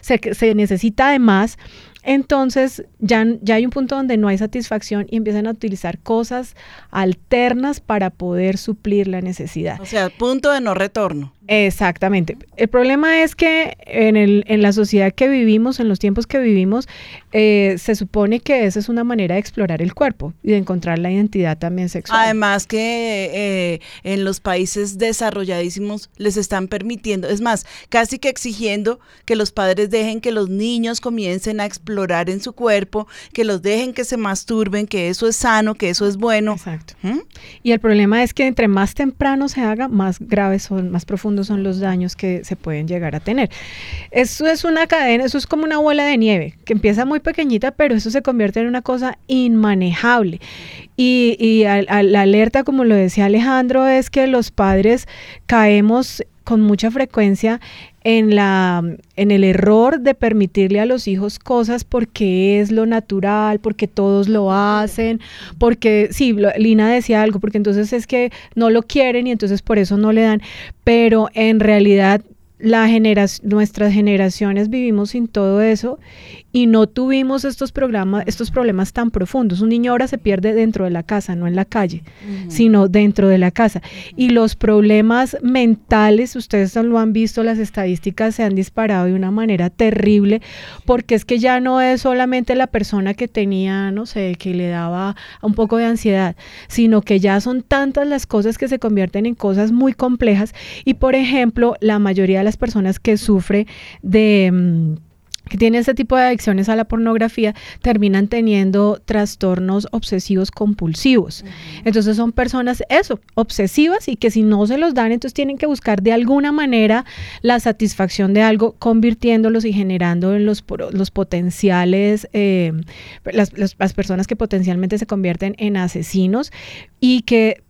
se, se necesita de más, entonces ya, ya hay un punto donde no hay satisfacción y empiezan a utilizar cosas alternas para poder suplir la necesidad. O sea, punto de no retorno. Exactamente. El problema es que en, el, en la sociedad que vivimos, en los tiempos que vivimos, eh, se supone que esa es una manera de explorar el cuerpo y de encontrar la identidad también sexual. Además que eh, en los países desarrolladísimos les están permitiendo, es más, casi que exigiendo que los padres dejen que los niños comiencen a explorar en su cuerpo, que los dejen que se masturben, que eso es sano, que eso es bueno. Exacto. ¿Mm? Y el problema es que entre más temprano se haga, más graves son, más profundos son los daños que se pueden llegar a tener. Eso es una cadena, eso es como una bola de nieve, que empieza muy pequeñita, pero eso se convierte en una cosa inmanejable. Y, y la alerta, como lo decía Alejandro, es que los padres caemos con mucha frecuencia en, la, en el error de permitirle a los hijos cosas porque es lo natural, porque todos lo hacen, porque, sí, Lina decía algo, porque entonces es que no lo quieren y entonces por eso no le dan, pero en realidad la nuestras generaciones vivimos sin todo eso y no tuvimos estos programas, estos problemas tan profundos. Un niño ahora se pierde dentro de la casa, no en la calle, sino dentro de la casa. Y los problemas mentales, ustedes lo han visto, las estadísticas se han disparado de una manera terrible, porque es que ya no es solamente la persona que tenía, no sé, que le daba un poco de ansiedad, sino que ya son tantas las cosas que se convierten en cosas muy complejas. Y por ejemplo, la mayoría de las personas que sufre de mm, que tienen este tipo de adicciones a la pornografía terminan teniendo trastornos obsesivos compulsivos. Entonces son personas, eso, obsesivas y que si no se los dan, entonces tienen que buscar de alguna manera la satisfacción de algo, convirtiéndolos y generando en los, los potenciales, eh, las, las personas que potencialmente se convierten en asesinos y que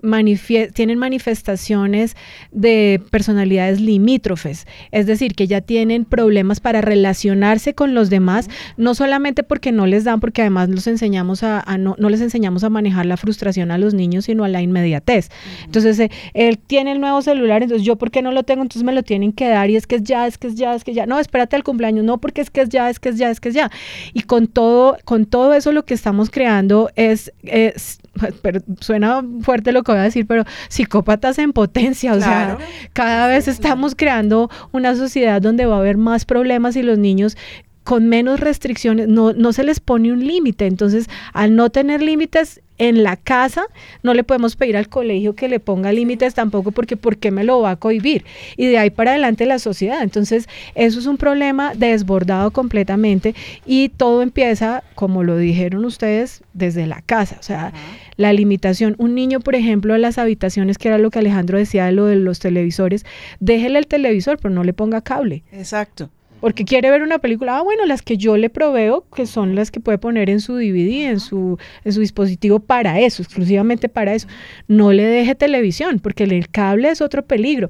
tienen manifestaciones de personalidades limítrofes, es decir, que ya tienen problemas para relacionarse con los demás, no solamente porque no les dan, porque además los enseñamos a, no, no, les enseñamos a manejar la frustración a los niños, sino a la inmediatez. Entonces, eh, él tiene el nuevo celular, entonces yo, ¿por qué no lo tengo? Entonces me lo tienen que dar y es que es ya, es que es ya, es que ya. No, espérate al cumpleaños, no, porque es que es ya, es que es ya, es que es ya. Y con todo, con todo eso lo que estamos creando es, es pero suena fuerte lo que voy a decir, pero psicópatas en potencia, o sea, cada vez estamos creando una sociedad donde va a haber más problemas y los niños con menos restricciones, no, no se les pone un límite. Entonces, al no tener límites en la casa, no le podemos pedir al colegio que le ponga límites tampoco porque ¿por qué me lo va a cohibir? Y de ahí para adelante la sociedad. Entonces, eso es un problema desbordado completamente y todo empieza, como lo dijeron ustedes, desde la casa. O sea, la limitación. Un niño, por ejemplo, en las habitaciones, que era lo que Alejandro decía de lo de los televisores, déjele el televisor, pero no le ponga cable. Exacto porque quiere ver una película, ah, bueno, las que yo le proveo, que son las que puede poner en su DVD, en su, en su dispositivo para eso, exclusivamente para eso. No le deje televisión, porque el cable es otro peligro.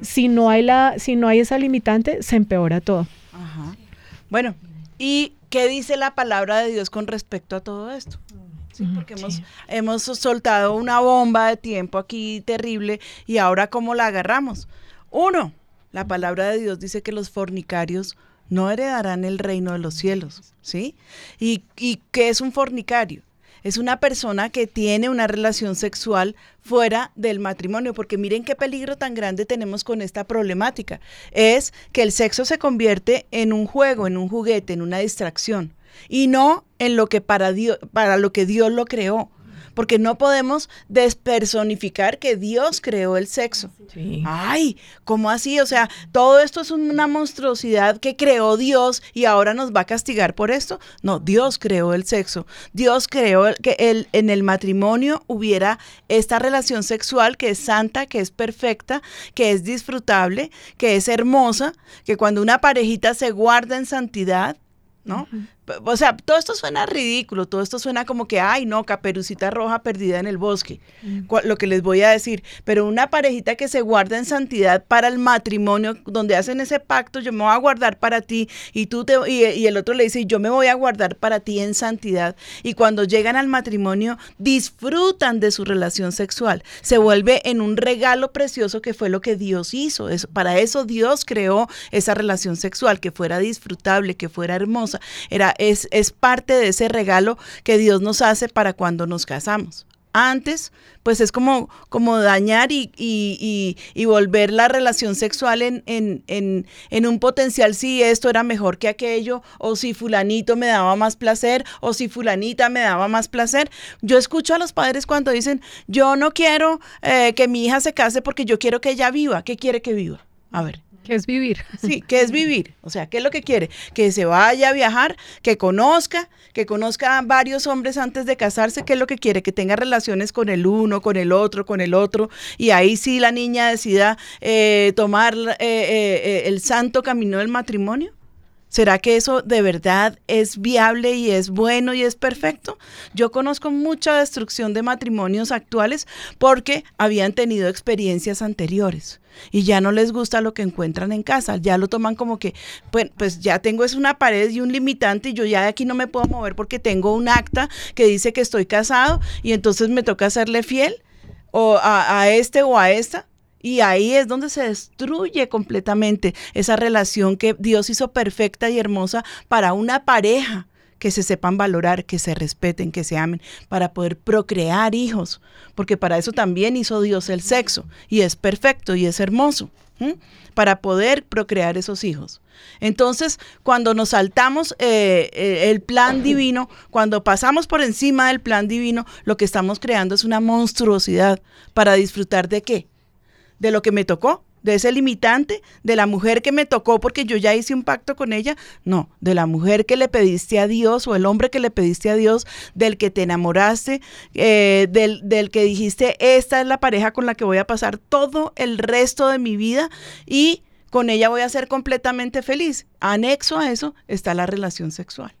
Si no hay la, si no hay esa limitante, se empeora todo. Bueno, ¿y qué dice la palabra de Dios con respecto a todo esto? Sí, porque hemos, hemos soltado una bomba de tiempo aquí terrible y ahora cómo la agarramos. Uno, la palabra de Dios dice que los fornicarios no heredarán el reino de los cielos, ¿sí? ¿Y, y qué es un fornicario? Es una persona que tiene una relación sexual fuera del matrimonio, porque miren qué peligro tan grande tenemos con esta problemática. Es que el sexo se convierte en un juego, en un juguete, en una distracción, y no en lo que para Dios, para lo que Dios lo creó porque no podemos despersonificar que Dios creó el sexo. Ay, ¿cómo así? O sea, todo esto es una monstruosidad que creó Dios y ahora nos va a castigar por esto. No, Dios creó el sexo. Dios creó que el, en el matrimonio hubiera esta relación sexual que es santa, que es perfecta, que es disfrutable, que es hermosa, que cuando una parejita se guarda en santidad, ¿no? O sea, todo esto suena ridículo, todo esto suena como que, ay, no, caperucita roja perdida en el bosque, mm. lo que les voy a decir. Pero una parejita que se guarda en santidad para el matrimonio, donde hacen ese pacto, yo me voy a guardar para ti, y tú te, y, el otro le dice, yo me voy a guardar para ti en santidad. Y cuando llegan al matrimonio, disfrutan de su relación sexual. Se vuelve en un regalo precioso que fue lo que Dios hizo. para eso Dios creó esa relación sexual, que fuera disfrutable, que fuera hermosa. Era es, parte de ese regalo que Dios nos hace para cuando nos casamos antes, pues es como, como dañar y, y, volver la relación sexual en, en, en, en, un potencial si esto era mejor que aquello, o si fulanito me daba más placer, o si fulanita me daba más placer. Yo escucho a los padres cuando dicen, yo no quiero eh, que mi hija se case porque yo quiero que ella viva. ¿Qué quiere que viva? A ver. ¿Qué es vivir? Sí, ¿qué es vivir? O sea, ¿qué es lo que quiere? Que se vaya a viajar, que conozca, que conozca a varios hombres antes de casarse, ¿qué es lo que quiere? Que tenga relaciones con el uno, con el otro, con el otro, y ahí sí la niña decida eh, tomar eh, eh, el santo camino del matrimonio. ¿Será que eso de verdad es viable y es bueno y es perfecto? Yo conozco mucha destrucción de matrimonios actuales porque habían tenido experiencias anteriores y ya no les gusta lo que encuentran en casa, ya lo toman como que, pues, pues ya tengo es una pared y un limitante y yo ya de aquí no me puedo mover porque tengo un acta que dice que estoy casado y entonces me toca serle fiel o a, a este o a esta. Y ahí es donde se destruye completamente esa relación que Dios hizo perfecta y hermosa para una pareja que se sepan valorar, que se respeten, que se amen, para poder procrear hijos, porque para eso también hizo Dios el sexo, y es perfecto y es hermoso, para poder procrear esos hijos. Entonces, cuando nos saltamos eh, eh, el plan divino, cuando pasamos por encima del plan divino, lo que estamos creando es una monstruosidad para disfrutar de qué? De lo que me tocó, de ese limitante, de la mujer que me tocó porque yo ya hice un pacto con ella, no, de la mujer que le pediste a Dios o el hombre que le pediste a Dios, del que te enamoraste, eh, del, del que dijiste, esta es la pareja con la que voy a pasar todo el resto de mi vida y con ella voy a ser completamente feliz. Anexo a eso está la relación sexual.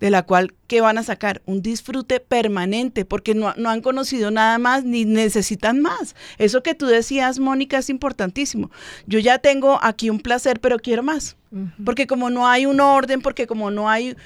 De la cual, ¿qué van a sacar? Un disfrute permanente, porque no, no, han conocido nada más ni necesitan más. Eso que tú decías, Mónica, es importantísimo. Yo ya tengo aquí un placer, pero quiero más. Porque como no hay un orden, porque como no hay,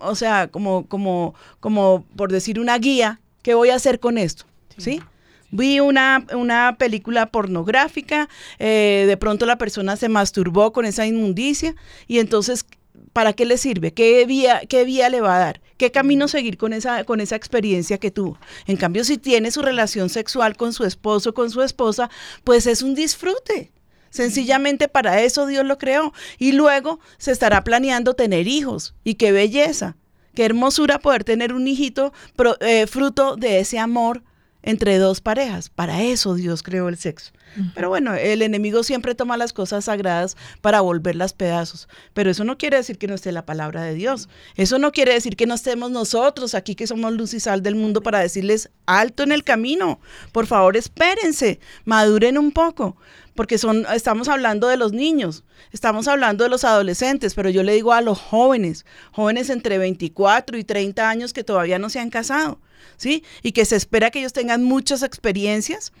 o sea, como, como, como por decir una guía, ¿qué voy a hacer con esto? ¿Sí? Vi una, una película pornográfica, eh, de pronto la persona se masturbó con esa inmundicia y entonces ¿para qué le sirve? ¿Qué vía, qué vía le va a dar? ¿Qué camino seguir con esa, con esa experiencia que tuvo? En cambio, si tiene su relación sexual con su esposo, con su esposa, pues es un disfrute. Sencillamente para eso Dios lo creó. Y luego se estará planeando tener hijos. Y qué belleza, qué hermosura poder tener un hijito eh, fruto de ese amor entre dos parejas. Para eso Dios creó el sexo. Pero bueno, el enemigo siempre toma las cosas sagradas para volverlas pedazos. Pero eso no quiere decir que no esté la palabra de Dios. Eso no quiere decir que no estemos nosotros aquí que somos luz y sal del mundo para decirles alto en el camino. Por favor, espérense, maduren un poco porque son, estamos hablando de los niños, estamos hablando de los adolescentes, pero yo le digo a los jóvenes, jóvenes entre 24 y 30 años que todavía no se han casado, ¿sí? Y que se espera que ellos tengan muchas experiencias.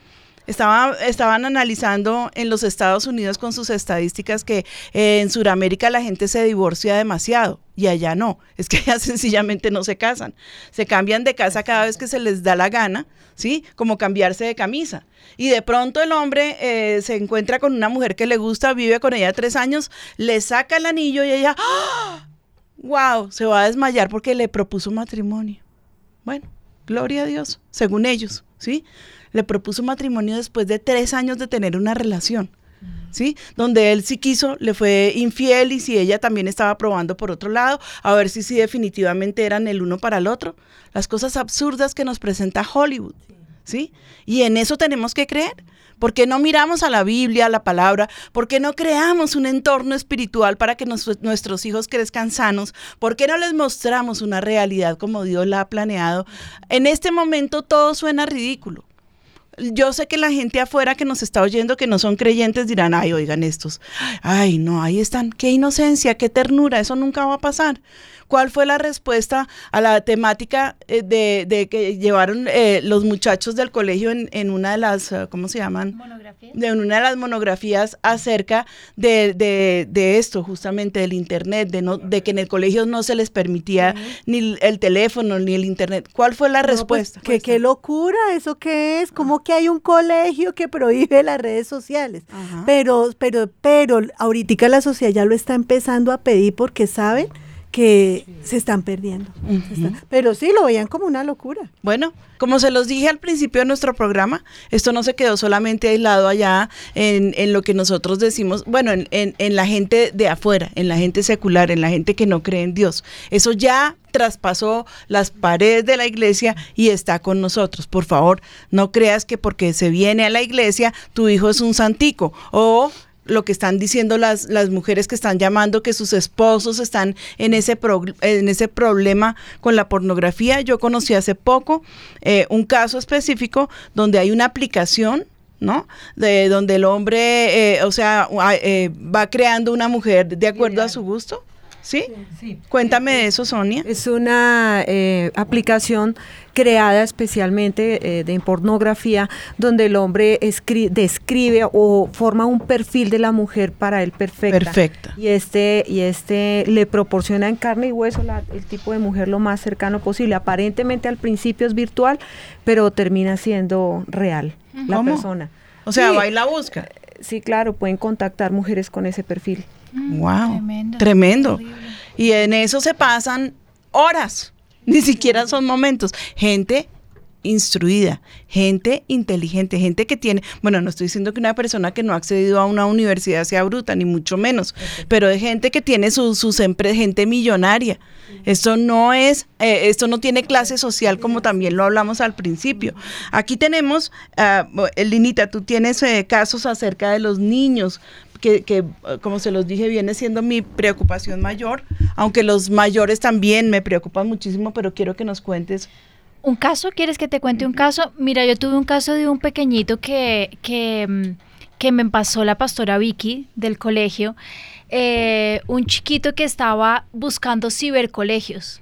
Estaba, estaban analizando en los Estados Unidos con sus estadísticas que eh, en Sudamérica la gente se divorcia demasiado y allá no, es que allá sencillamente no se casan, se cambian de casa cada vez que se les da la gana, ¿sí? Como cambiarse de camisa. Y de pronto el hombre eh, se encuentra con una mujer que le gusta, vive con ella tres años, le saca el anillo y ella, ¡Wow! ¡Ah! Se va a desmayar porque le propuso matrimonio. Bueno, gloria a Dios, según ellos, ¿sí? Le propuso matrimonio después de tres años de tener una relación. ¿Sí? Donde él sí quiso, le fue infiel y si ella también estaba probando por otro lado, a ver si sí definitivamente eran el uno para el otro. Las cosas absurdas que nos presenta Hollywood, ¿sí? Y en eso tenemos que creer. ¿Por qué no miramos a la Biblia, a la palabra? ¿Por qué no creamos un entorno espiritual para que nuestros hijos crezcan sanos? ¿Por qué no les mostramos una realidad como Dios la ha planeado? En este momento todo suena ridículo. Yo sé que la gente afuera que nos está oyendo, que no son creyentes, dirán, ay, oigan estos, ay, no, ahí están, qué inocencia, qué ternura, eso nunca va a pasar. ¿Cuál fue la respuesta a la temática eh, de, que llevaron eh, los muchachos del colegio en, una de las, eh, ¿cómo se llaman? Monografías. De una de las monografías acerca de, esto, justamente del Internet, de, no, de que en el colegio no se les permitía ni el teléfono ni el Internet. ¿Cuál fue la pues, respuesta? que qué locura, ¿eso qué es? ¿Cómo que hay un colegio que prohíbe las redes sociales? Pero, pero, pero ahorita la sociedad ya lo está empezando a pedir porque saben que se están perdiendo. pero sí, lo veían como una locura. Bueno, como se los dije al principio de nuestro programa, esto no se quedó solamente aislado allá en, en lo que nosotros decimos, bueno, en, en, la gente de afuera, en la gente secular, en la gente que no cree en Dios. Eso ya traspasó las paredes de la iglesia y está con nosotros. Por favor, no creas que porque se viene a la iglesia, tu hijo es un santico o lo que están diciendo las, las mujeres que están llamando que sus esposos están en ese, en ese problema con la pornografía. Yo conocí hace poco eh, un caso específico donde hay una aplicación ¿no? De donde el hombre, eh, o sea, eh, va creando una mujer de acuerdo a su gusto. ¿Sí? sí. Cuéntame de eso, Sonia. Es una eh, aplicación creada especialmente eh, de pornografía, donde el hombre describe o forma un perfil de la mujer para él perfecta. Perfecta. Y este, y este le proporciona en carne y hueso el tipo de mujer lo más cercano posible. Aparentemente al principio es virtual, pero termina siendo real la persona. O sea, va y la busca. Sí, claro, pueden contactar mujeres con ese perfil wow, mm, tremendo. Y en eso se pasan horas, ni siquiera son momentos. Gente instruida, gente inteligente, gente que tiene, bueno, no estoy diciendo que una persona que no ha accedido a una universidad sea bruta, ni mucho menos, pero de gente que tiene sus su gente millonaria. Esto no es, eh, esto no tiene clase social como también lo hablamos al principio. Aquí tenemos, uh, Linita, tú tienes eh, casos acerca de los niños que, como se los dije, viene siendo mi preocupación mayor, aunque los mayores también me preocupan muchísimo, pero quiero que nos cuentes. ¿Un caso? ¿Quieres que te cuente un caso? Mira, yo tuve un caso de un pequeñito que, que, mm, que me pasó la pastora Vicky del colegio, eh, un chiquito que estaba buscando cibercolegios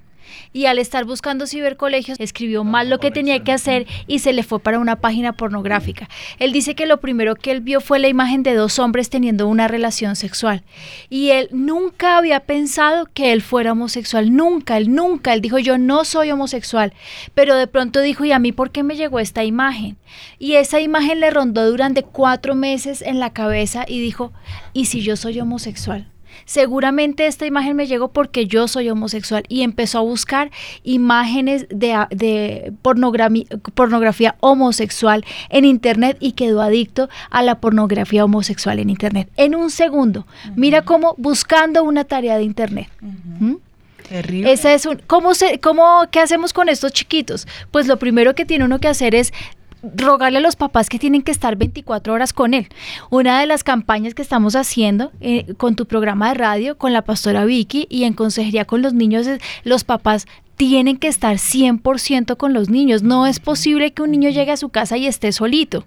y al estar buscando cibercolegios escribió mal lo que tenía que hacer y se le fue para una página pornográfica. Él dice que lo primero que él vio fue la imagen de dos hombres teniendo una relación sexual. Y él nunca había pensado que él fuera homosexual, nunca, él nunca, él dijo yo no soy homosexual, pero de pronto dijo y a mí por qué me llegó esta imagen y esa imagen le rondó durante cuatro meses en la cabeza y dijo ¿y si yo soy homosexual? Seguramente esta imagen me llegó porque yo soy homosexual y empezó a buscar imágenes de, pornografía, homosexual en internet y quedó adicto a la pornografía homosexual en internet. En un segundo, mira cómo buscando una tarea de internet. ¿Mm? Terrible. Esa es un, ¿cómo se, cómo, ¿Qué hacemos con estos chiquitos? Pues lo primero que tiene uno que hacer es rogarle a los papás que tienen que estar 24 horas con él. Una de las campañas que estamos haciendo eh, con tu programa de radio, con la pastora Vicky y en consejería con los niños, es los papás tienen que estar 100% con los niños. No es posible que un niño llegue a su casa y esté solito,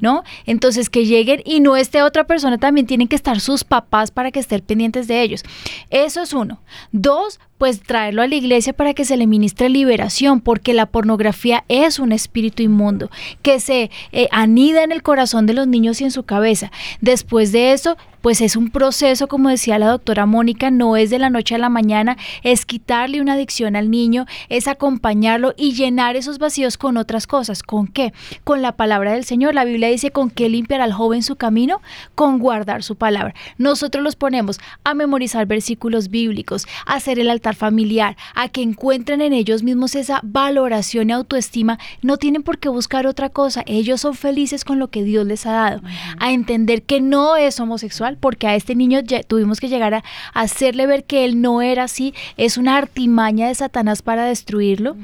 ¿no? Entonces, que lleguen y no esté otra persona, también tienen que estar sus papás para que estén pendientes de ellos. Eso es uno. Dos, pues traerlo a la iglesia para que se le ministre liberación, porque la pornografía es un espíritu inmundo que se eh, anida en el corazón de los niños y en su cabeza. Después de eso, pues es un proceso, como decía la doctora Mónica, no es de la noche a la mañana, es quitarle una adicción al niño, es acompañarlo y llenar esos vacíos con otras cosas. ¿Con qué? Con la palabra del Señor. La Biblia dice, ¿con qué limpiar al joven su camino? Con guardar su palabra. Nosotros los ponemos a memorizar versículos bíblicos, a hacer el altar familiar, a que encuentren en ellos mismos esa valoración y autoestima, no tienen por qué buscar otra cosa. Ellos son felices con lo que Dios les ha dado. A entender que no es homosexual, porque a este niño tuvimos que llegar a hacerle ver que él no era así, es una artimaña de Satanás para destruirlo.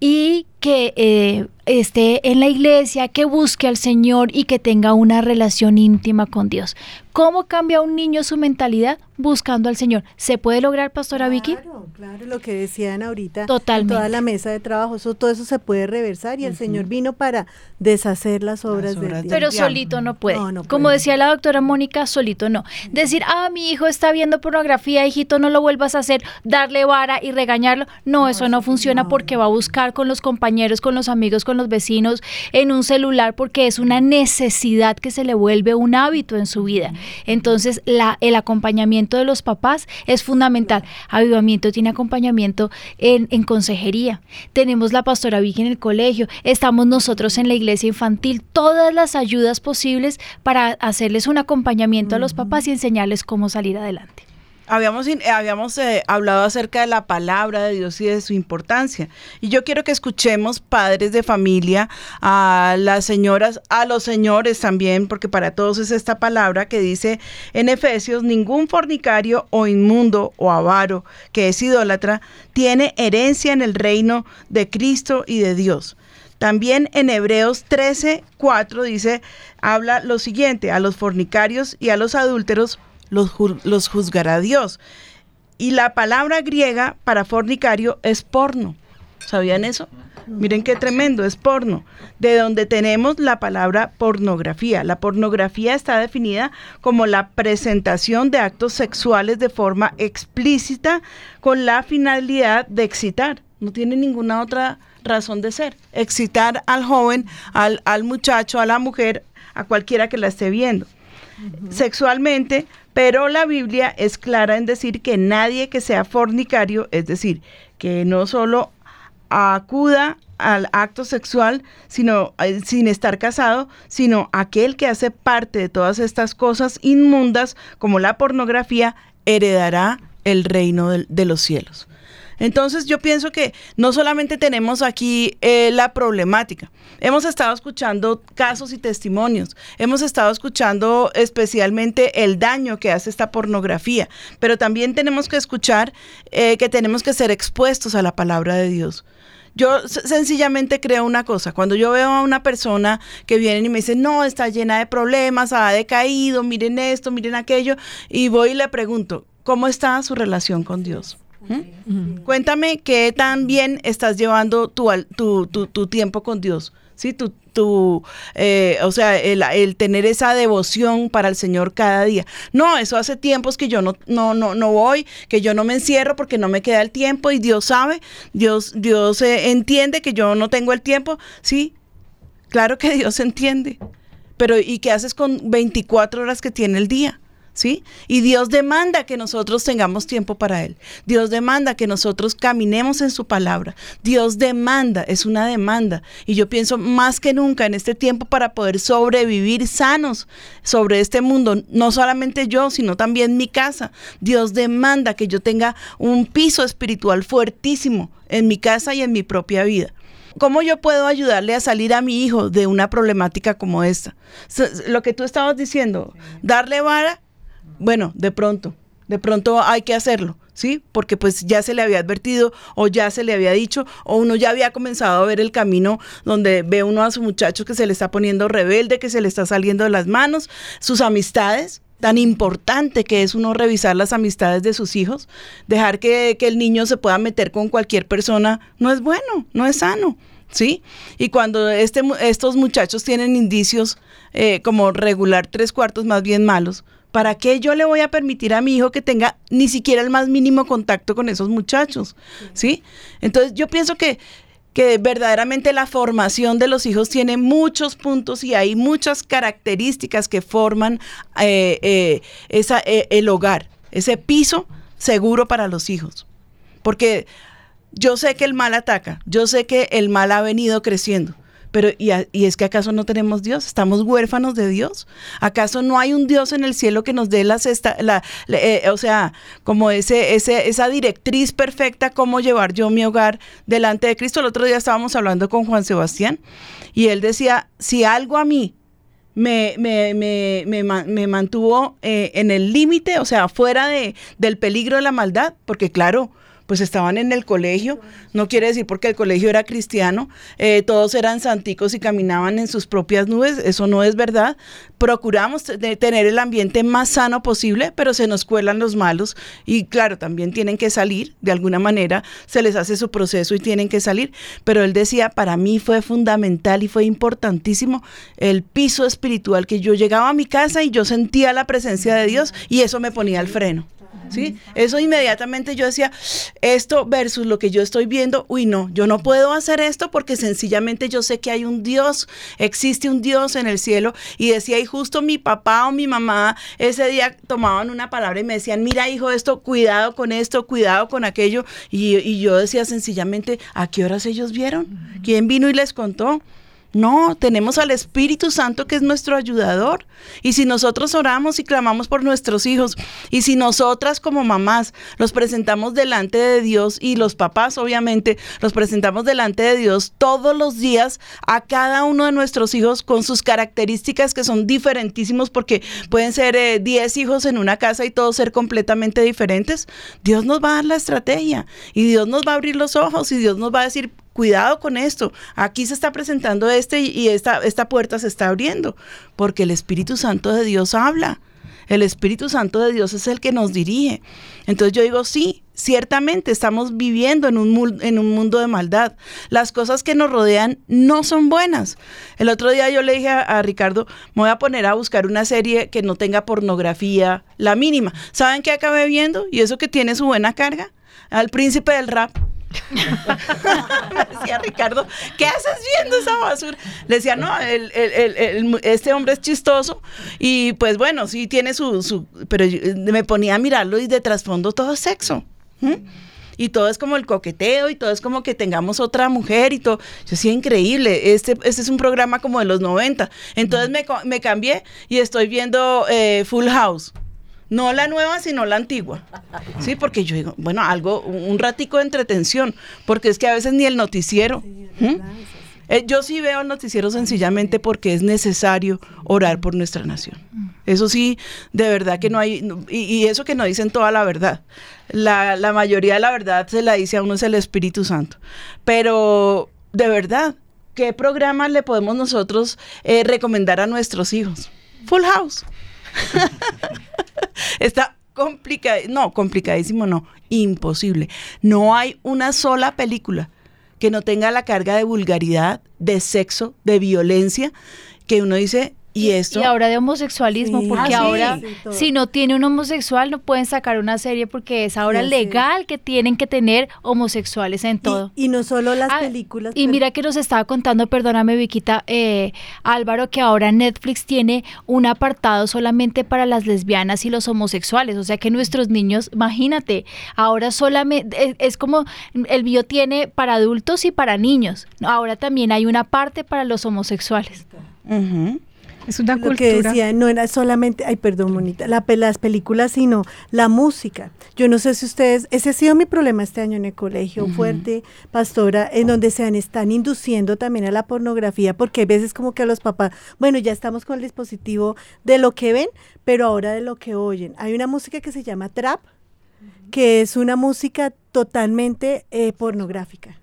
Y que eh, esté en la iglesia, que busque al Señor y que tenga una relación íntima con Dios. ¿Cómo cambia un niño su mentalidad? Buscando al Señor. ¿Se puede lograr, Pastora Vicky? Claro, claro, lo que decían ahorita. Totalmente. toda la mesa de trabajo, todo eso se puede reversar y el Señor vino para deshacer las obras, de Dios. Pero solito no puede. Como decía la doctora Mónica, solito no. Decir, ah, mi hijo está viendo pornografía, hijito, no lo vuelvas a hacer, darle vara y regañarlo. No, eso no funciona porque va a buscar con los compañeros, con los amigos, con los vecinos, en un celular, porque es una necesidad que se le vuelve un hábito en su vida. Entonces, la, el acompañamiento de los papás es fundamental. Avivamiento tiene acompañamiento en, en consejería. Tenemos la pastora Vicky en el colegio, estamos nosotros en la iglesia infantil, todas las ayudas posibles para hacerles un acompañamiento a los papás y enseñarles cómo salir adelante. Habíamos, habíamos eh, hablado acerca de la palabra de Dios y de su importancia. Y yo quiero que escuchemos, padres de familia, a las señoras, a los señores también, porque para todos es esta palabra que dice en Efesios, ningún fornicario o inmundo o avaro que es idólatra tiene herencia en el reino de Cristo y de Dios. También en Hebreos 13, 4 dice, habla lo siguiente, a los fornicarios y a los adúlteros los, juzgará Dios. Y la palabra griega para fornicario es porno. ¿Sabían eso? Miren qué tremendo, es porno, de donde tenemos la palabra pornografía. La pornografía está definida como la presentación de actos sexuales de forma explícita con la finalidad de excitar. No tiene ninguna otra razón de ser. Excitar al joven, al, al muchacho, a la mujer, a cualquiera que la esté viendo. Sexualmente pero la Biblia es clara en decir que nadie que sea fornicario, es decir, que no solo acuda al acto sexual sino eh, sin estar casado, sino aquel que hace parte de todas estas cosas inmundas como la pornografía heredará el reino de los cielos. Entonces yo pienso que no solamente tenemos aquí eh, la problemática, hemos estado escuchando casos y testimonios, hemos estado escuchando especialmente el daño que hace esta pornografía, pero también tenemos que escuchar eh, que tenemos que ser expuestos a la palabra de Dios. Yo sencillamente creo una cosa, cuando yo veo a una persona que viene y me dice, no, está llena de problemas, ha decaído, miren esto, miren aquello, y voy y le pregunto, ¿cómo está su relación con Dios? ¿Mm? Cuéntame qué tan bien estás llevando tu, tu, tu, tiempo con Dios. ¿sí? Tu, tu eh, o sea, el, tener esa devoción para el Señor cada día. No, eso hace tiempos que yo no, no, no, no voy, que yo no me encierro porque no me queda el tiempo y Dios sabe, Dios, Dios eh, entiende que yo no tengo el tiempo, sí, claro que Dios entiende, pero ¿y qué haces con 24 horas que tiene el día? ¿Sí? Y Dios demanda que nosotros tengamos tiempo para Él. Dios demanda que nosotros caminemos en su palabra. Dios demanda, es una demanda. Y yo pienso más que nunca en este tiempo para poder sobrevivir sanos sobre este mundo, no solamente yo, sino también mi casa. Dios demanda que yo tenga un piso espiritual fuertísimo en mi casa y en mi propia vida. ¿Cómo yo puedo ayudarle a salir a mi hijo de una problemática como esta? Lo que tú estabas diciendo, darle vara bueno, de pronto, de pronto hay que hacerlo, ¿sí? Porque pues ya se le había advertido o ya se le había dicho o uno ya había comenzado a ver el camino donde ve uno a su muchacho que se le está poniendo rebelde, que se le está saliendo de las manos, sus amistades, tan importante que es uno revisar las amistades de sus hijos, dejar que, el niño se pueda meter con cualquier persona, no es bueno, no es sano. ¿Sí? Y cuando este, estos muchachos tienen indicios eh, como regular tres cuartos más bien malos, ¿Para qué yo le voy a permitir a mi hijo que tenga ni siquiera el más mínimo contacto con esos muchachos? ¿Sí? Entonces yo pienso que, que verdaderamente la formación de los hijos tiene muchos puntos y hay muchas características que forman eh, eh, esa, eh, el hogar, ese piso seguro para los hijos. Porque yo sé que el mal ataca, yo sé que el mal ha venido creciendo, pero, ¿y, es que acaso no tenemos Dios? ¿Estamos huérfanos de Dios? ¿Acaso no hay un Dios en el cielo que nos dé la, la, eh, o sea, como ese, ese, esa directriz perfecta, cómo llevar yo mi hogar delante de Cristo? El otro día estábamos hablando con Juan Sebastián y él decía, si algo a mí me, me, me, me, mantuvo eh, en el límite, o sea, fuera de, del peligro de la maldad, porque claro, pues estaban en el colegio, no quiere decir porque el colegio era cristiano, eh, todos eran santicos y caminaban en sus propias nubes, eso no es verdad. Procuramos tener el ambiente más sano posible, pero se nos cuelan los malos y claro, también tienen que salir, de alguna manera se les hace su proceso y tienen que salir, pero él decía, para mí fue fundamental y fue importantísimo el piso espiritual que yo llegaba a mi casa y yo sentía la presencia de Dios y eso me ponía al freno. ¿Sí? Eso inmediatamente yo decía, esto versus lo que yo estoy viendo, uy, no, yo no puedo hacer esto porque sencillamente yo sé que hay un Dios, existe un Dios en el cielo. Y decía, y justo mi papá o mi mamá ese día tomaban una palabra y me decían, mira hijo, esto, cuidado con esto, cuidado con aquello. Y, y yo decía sencillamente, ¿a qué horas ellos vieron? ¿Quién vino y les contó? No, tenemos al Espíritu Santo que es nuestro ayudador. Y si nosotros oramos y clamamos por nuestros hijos, y si nosotras como mamás los presentamos delante de Dios y los papás obviamente los presentamos delante de Dios todos los días a cada uno de nuestros hijos con sus características que son diferentísimos porque pueden ser 10 eh, hijos en una casa y todos ser completamente diferentes, Dios nos va a dar la estrategia y Dios nos va a abrir los ojos y Dios nos va a decir, cuidado con esto, aquí se está presentando este y esta, esta puerta se está abriendo, porque el Espíritu Santo de Dios habla. El Espíritu Santo de Dios es el que nos dirige. Entonces yo digo, sí, ciertamente estamos viviendo en un, en un mundo de maldad. Las cosas que nos rodean no son buenas. El otro día yo le dije a, Ricardo, me voy a poner a buscar una serie que no tenga pornografía, la mínima. ¿Saben qué acabé viendo? Y eso que tiene su buena carga. Al príncipe del rap. decía Ricardo, ¿qué haces viendo esa basura? Le decía, no, este hombre es chistoso y pues bueno, sí tiene su, pero me ponía a mirarlo y de trasfondo todo es sexo. Y todo es como el coqueteo y todo es como que tengamos otra mujer y todo. Yo decía, increíble, este, este es un programa como de los 90. Entonces me, me cambié y estoy viendo eh, Full House. No la nueva, sino la antigua. Sí, porque yo digo, bueno, algo, un ratico de entretención, porque es que a veces ni el noticiero. Eh, yo sí veo el noticiero sencillamente porque es necesario orar por nuestra nación. Eso sí, de verdad que no hay, y, eso que no dicen toda la verdad. La, mayoría de la verdad se la dice a uno es el Espíritu Santo. Pero, de verdad, ¿qué programa le podemos nosotros eh, recomendar a nuestros hijos? Full House. Está complicado, no, complicadísimo, no, imposible. No hay una sola película que no tenga la carga de vulgaridad, de sexo, de violencia, que uno dice, y esto. Y ahora de homosexualismo, porque Ah, sí. ahora, Sí, si no tiene un homosexual, no pueden sacar una serie porque es ahora Sí, sí. legal que tienen que tener homosexuales en todo. Y no solo las Ah, películas. Y pero- mira que nos estaba contando, perdóname Viquita, eh, Álvaro, que ahora Netflix tiene un apartado solamente para las lesbianas y los homosexuales. O sea que nuestros niños, imagínate, ahora solamente, es, es como el bio tiene para adultos y para niños. Ahora también hay una parte para los homosexuales. Es una lo que cultura. decía, no era solamente, ay, perdón, Monita, la, las películas, sino la música. Yo no sé si ustedes, ese ha sido mi problema este año en el colegio fuerte, pastora, en donde se han- están induciendo también a la pornografía, porque hay veces como que a los papás, bueno, ya estamos con el dispositivo de lo que ven, pero ahora de lo que oyen. Hay una música que se llama trap, que es una música totalmente eh, pornográfica.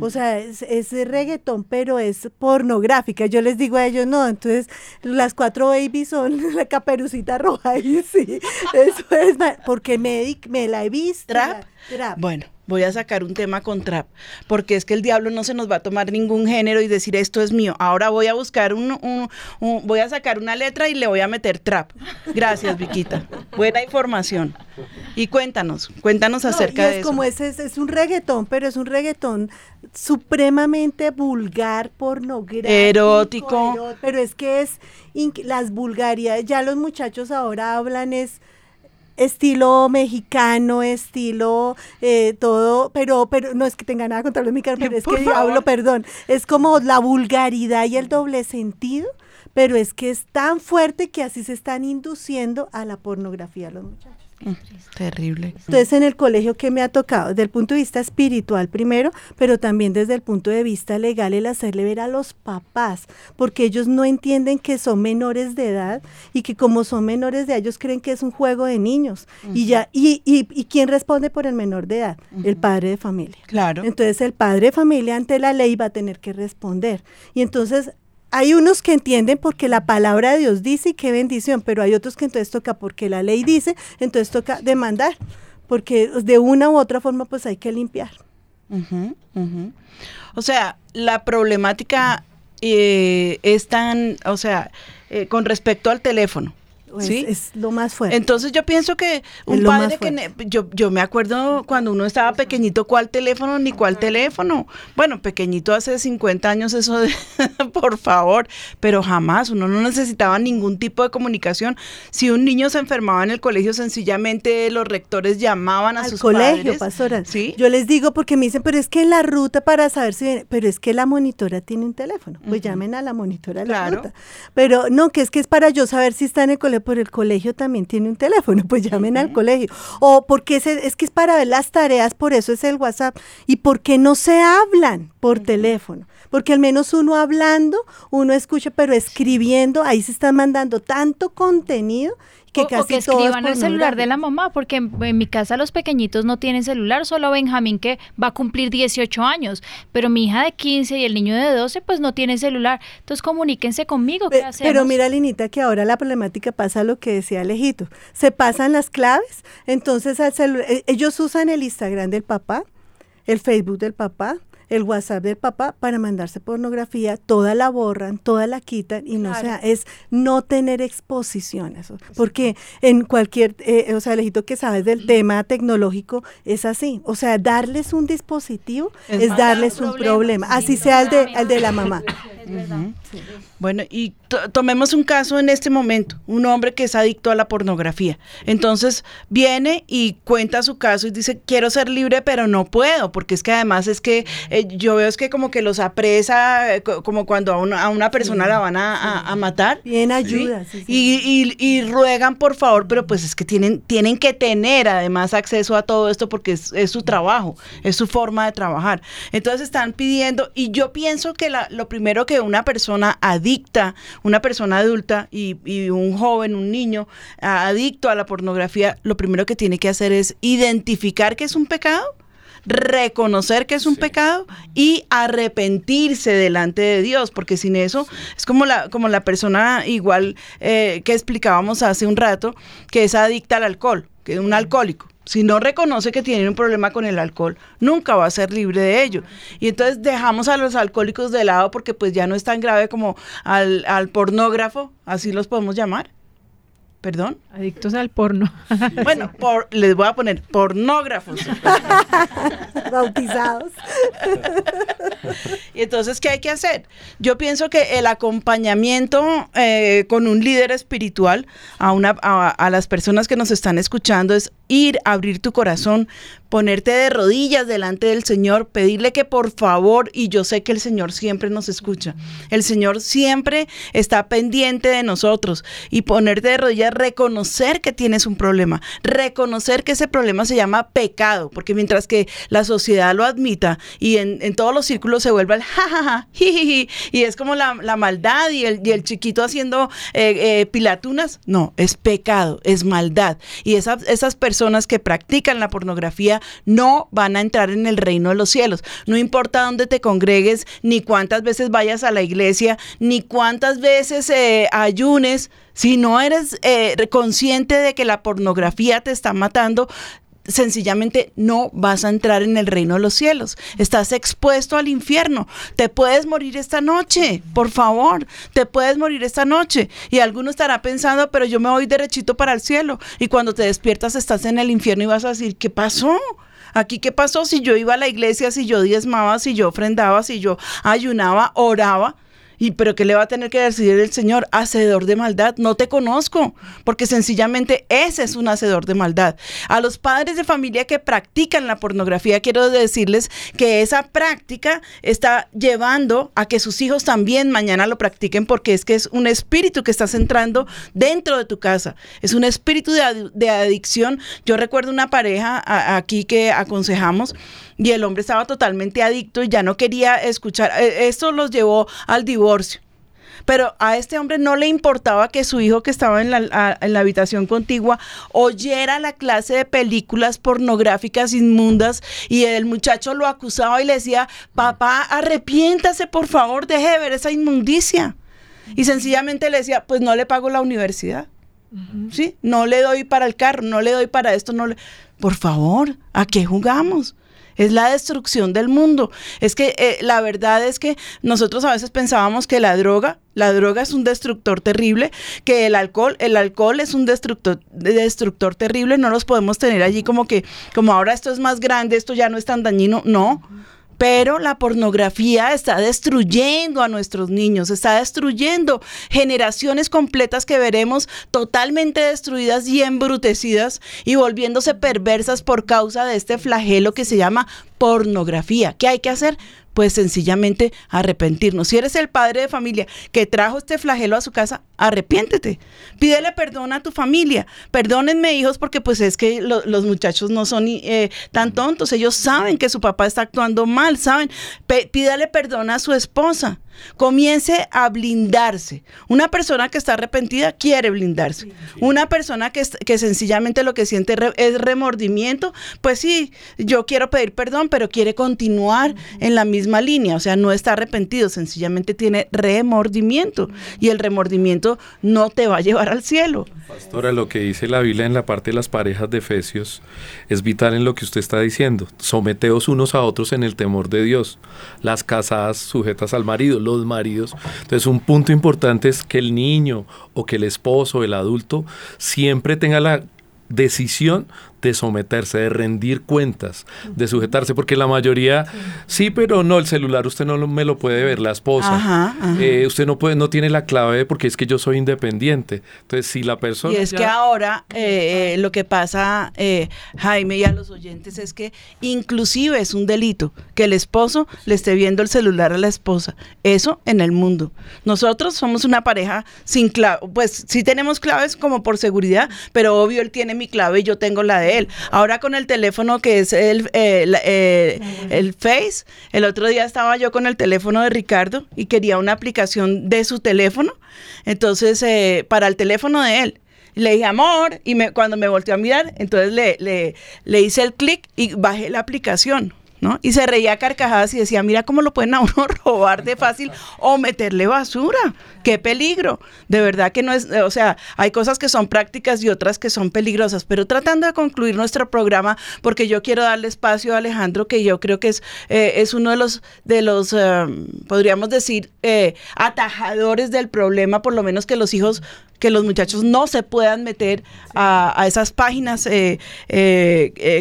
O sea, es, es reggaetón, pero es pornográfica. Yo les digo a ellos, no, entonces las cuatro babies son la caperucita roja. Y sí, eso es, porque me, me la he visto. ¿Trap? la- trap. Bueno, voy a sacar un tema con trap, porque es que el diablo no se nos va a tomar ningún género y decir esto es mío. Ahora voy a buscar un, un- un- voy a sacar una letra y le voy a meter trap. Gracias, Viquita. Buena información. Y cuéntanos, cuéntanos No, acerca y es de eso. como ese, es, es un reggaetón, pero es un reggaetón supremamente vulgar, pornográfico. Erótico. ero- pero es que es las vulgaridades, ya los muchachos ahora hablan es estilo mexicano, estilo eh, todo, pero pero no es que tenga nada contra los mexicanos, pero es que favor. hablo, perdón, es como la vulgaridad y el doble sentido, pero es que es tan fuerte que así se están induciendo a la pornografía los muchachos. Terrible. Entonces, en el colegio, ¿qué me ha tocado? Desde el punto de vista espiritual primero, pero también desde el punto de vista legal, el hacerle ver a los papás, porque ellos no entienden que son menores de edad y que como son menores de edad, ellos creen que es un juego de niños. Y ya, y, y, ¿y quién responde por el menor de edad? El padre de familia. Claro. Entonces, el padre de familia ante la ley va a tener que responder. Y entonces, hay unos que entienden porque la palabra de Dios dice y qué bendición, pero hay otros que entonces toca porque la ley dice, entonces toca demandar, porque de una u otra forma pues hay que limpiar. O sea, la problemática eh, es tan, o sea, eh, con respecto al teléfono. Es, ¿Sí? es lo más fuerte. Entonces yo pienso que un padre que yo, yo me acuerdo cuando uno estaba pequeñito cuál teléfono ni cuál teléfono. Bueno, pequeñito hace 50 años eso de por favor, pero jamás uno no necesitaba ningún tipo de comunicación. Si un niño se enfermaba en el colegio sencillamente los rectores llamaban a al sus colegio, padres. pastora. ¿Sí? Yo les digo porque me dicen, pero es que la ruta para saber si viene, pero es que la monitora tiene un teléfono. Pues llamen a la monitora de la Claro. ruta. Pero no, que es que es para yo saber si está en el colegio, pero el colegio también tiene un teléfono, pues llamen al colegio. O porque es, es que es para ver las tareas, por eso es el WhatsApp. ¿Y por qué no se hablan por teléfono? Porque al menos uno hablando, uno escucha, pero escribiendo, ahí se está mandando tanto contenido que o, o casi que escriban el celular de la mamá, porque en, en mi casa los pequeñitos no tienen celular, solo Benjamín que va a cumplir 18 años, pero mi hija de 15 y el niño de 12 pues no tienen celular. Entonces comuníquense conmigo, ¿qué Pe- hacemos? Pero mira, Linita, que ahora la problemática pasa lo que decía Alejito. Se pasan las claves, entonces al eh, ellos usan el Instagram del papá, el Facebook del papá, el WhatsApp del papá para mandarse pornografía, toda la borran, toda la quitan y no Claro. sea, es no tener exposición a eso. Porque en cualquier, eh, o sea, Alejito que sabes del tema tecnológico, es así. O sea, darles un dispositivo Es darles un problema, sí, así sea el de, el de la mamá. Es verdad. Bueno, y to- tomemos un caso en este momento, un hombre que es adicto a la pornografía. Entonces viene y cuenta su caso y dice, quiero ser libre, pero no puedo, porque es que además es que eh, yo veo es que como que los apresa, eh, co- como cuando a una, a una persona la van a, a- a matar. Bien ayuda. sí, sí. Y, y- y ruegan por favor, pero pues es que tienen, tienen que tener además acceso a todo esto porque es, es su trabajo, es su forma de trabajar. Entonces están pidiendo, y yo pienso que la- lo primero que una persona adicta, una persona adulta y, y un joven, un niño adicto a la pornografía, lo primero que tiene que hacer es identificar que es un pecado reconocer que es un pecado y arrepentirse delante de Dios, porque sin eso es como la, como la persona igual eh, que explicábamos hace un rato, que es adicta al alcohol, que es un alcohólico. Si no reconoce que tiene un problema con el alcohol, nunca va a ser libre de ello. Y entonces dejamos a los alcohólicos de lado porque pues ya no es tan grave como al, al pornógrafo, así los podemos llamar. ¿Perdón? Adictos al porno. Bueno, por, les voy a poner pornógrafos. Bautizados. y entonces, ¿qué hay que hacer? Yo pienso que el acompañamiento eh, con un líder espiritual a, una, a las personas que nos están escuchando es ir, abrir tu corazón, ponerte de rodillas delante del Señor, pedirle que por favor, y yo sé que el Señor siempre nos escucha, el Señor siempre está pendiente de nosotros y ponerte de rodillas, reconocer que tienes un problema, reconocer que ese problema se llama pecado, porque mientras que la sociedad lo admita y en, todos los círculos se vuelve el jajaja, jijiji, y es como la, maldad y el, y el, chiquito haciendo eh, eh, pilatunas, no, es pecado, es maldad. Y esas, esas personas que practican la pornografía, no van a entrar en el reino de los cielos. No importa dónde te congregues, ni cuántas veces vayas a la iglesia, ni cuántas veces eh, ayunes. Si no eres eh, consciente de que la pornografía te está matando, sencillamente no vas a entrar en el reino de los cielos. Estás expuesto al infierno. Te puedes morir esta noche, por favor. Te puedes morir esta noche. Y alguno estará pensando, pero yo me voy derechito para el cielo. Y cuando te despiertas estás en el infierno y vas a decir, ¿qué pasó? Aquí, ¿qué pasó? Si yo iba a la iglesia, si yo diezmaba, si yo ofrendaba, si yo ayunaba, oraba. ¿Y pero qué le va a tener que decir el Señor? Hacedor de maldad, no te conozco, porque sencillamente ese es un hacedor de maldad. A los padres de familia que practican la pornografía, quiero decirles que esa práctica está llevando a que sus hijos también mañana lo practiquen, porque es que es un espíritu que estás entrando dentro de tu casa. Es un espíritu de, adicción. Yo recuerdo una pareja aquí que aconsejamos y el hombre estaba totalmente adicto y ya no quería escuchar. E, esto los llevó al divorcio. Pero a este hombre no le importaba que su hijo que estaba en la, en la, habitación contigua oyera la clase de películas pornográficas inmundas y el muchacho lo acusaba y le decía, papá, arrepiéntase por favor, deje de ver esa inmundicia. Y sencillamente le decía, pues no le pago la universidad. ¿Sí? No le doy para el carro, no le doy para esto, no le... Por favor, ¿a qué jugamos? Es la destrucción del mundo. Es que eh, la verdad es que nosotros a veces pensábamos que la droga, la droga es un destructor terrible, que el alcohol, el alcohol es un destructor, destructor terrible, no los podemos tener allí como que, como ahora esto es más grande, esto ya no es tan dañino, no pero la pornografía está destruyendo a nuestros niños, está destruyendo generaciones completas que veremos totalmente destruidas y embrutecidas y volviéndose perversas por causa de este flagelo que se llama pornografía. ¿Qué hay que hacer? Pues sencillamente arrepentirnos. Si eres el padre de familia que trajo este flagelo a su casa, arrepiéntete. Pídele perdón a tu familia. Perdónenme, hijos, porque pues es que los muchachos no son eh, tan tontos. Ellos saben que su papá está actuando mal, saben. pídale perdón a su esposa comience a blindarse. Una persona que está arrepentida quiere blindarse. Una persona que, que sencillamente lo que siente es remordimiento, pues sí, yo quiero pedir perdón, pero quiere continuar en la misma línea. O sea, no está arrepentido, sencillamente tiene remordimiento. Y el remordimiento no te va a llevar al cielo. Pastora, lo que dice la Biblia en la parte de las parejas de Efesios es vital en lo que usted está diciendo. Someteos unos a otros en el temor de Dios. Las casadas sujetas al marido, los maridos. Entonces, un punto importante es que el niño o que el esposo, el adulto, siempre tenga la decisión de someterse, de rendir cuentas, de sujetarse, porque la mayoría, sí, pero no, el celular usted no me lo puede ver, la esposa, eh, usted no puede, no tiene la clave porque es que yo soy independiente. Entonces, si la persona... Y es que ahora eh, eh, lo que pasa, Jaime, y a los oyentes, es que inclusive es un delito que el esposo le esté viendo el celular a la esposa. Eso en el mundo. Nosotros somos una pareja sin clave, pues sí tenemos claves como por seguridad, pero obvio él tiene mi clave y yo tengo la de él. Ahora con el teléfono que es el, eh, eh, el Face, el otro día estaba yo con el teléfono de Ricardo y quería una aplicación de su teléfono, entonces eh, para el teléfono de él. Le dije, amor, y me, cuando me volteó a mirar, entonces le, le, le hice el clic y bajé la aplicación ¿no? Y se reía a carcajadas y decía, mira cómo lo pueden a uno robar de fácil o meterle basura. Qué peligro. De verdad que no es, o sea, hay cosas que son prácticas y otras que son peligrosas. Pero tratando de concluir nuestro programa, porque yo quiero darle espacio a Alejandro, que yo creo que es, eh, es uno de los, de los eh, podríamos decir, eh, atajadores del problema, por lo menos que los hijos que los muchachos no se puedan meter a, a esas páginas que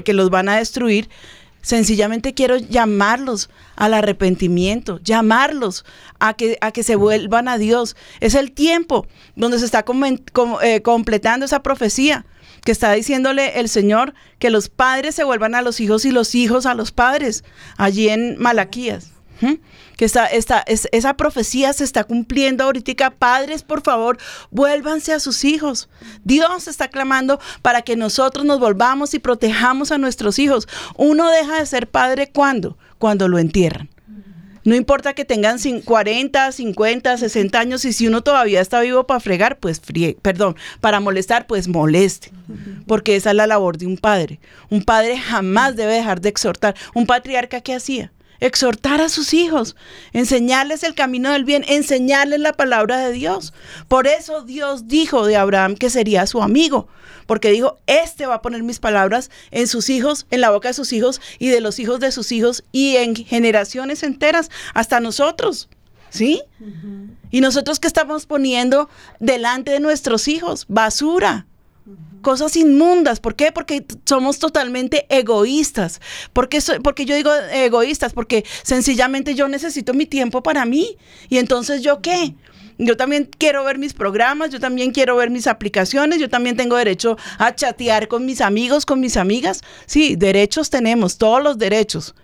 los van a destruir. Sencillamente quiero llamarlos al arrepentimiento, llamarlos a que, a que se vuelvan a Dios. Es el tiempo donde se está eh, completando esa profecía que está diciéndole el Señor que los padres se vuelvan a los hijos y los hijos a los padres, allí en Malaquías que esta, esa profecía se está cumpliendo ahorita. Padres, por favor, vuélvanse a sus hijos. Dios está clamando para que nosotros nos volvamos y protejamos a nuestros hijos. Uno deja de ser padre cuando, cuando lo entierran. No importa que tengan 40, 50, 60 años y si uno todavía está vivo para fregar, pues perdón, para molestar, pues moleste. Porque esa es la labor de un padre. Un padre jamás debe dejar de exhortar. Un patriarca, ¿qué hacía? Exhortar a sus hijos, enseñarles el camino del bien, enseñarles la palabra de Dios. Por eso Dios dijo de Abraham que sería su amigo, porque dijo, este va a poner mis palabras en sus hijos, en la boca de sus hijos y de los hijos de sus hijos y en generaciones enteras, hasta nosotros. ¿Sí? Y nosotros que estamos poniendo delante de nuestros hijos, basura, cosas inmundas. ¿Por qué? Porque somos totalmente egoístas. ¿Por qué, porque yo digo egoístas? Porque sencillamente yo necesito mi tiempo para mí. Y entonces yo qué? Yo también quiero ver mis programas, yo también quiero ver mis aplicaciones, yo también tengo derecho a chatear con mis amigos, con mis amigas. Sí, derechos tenemos, todos los derechos.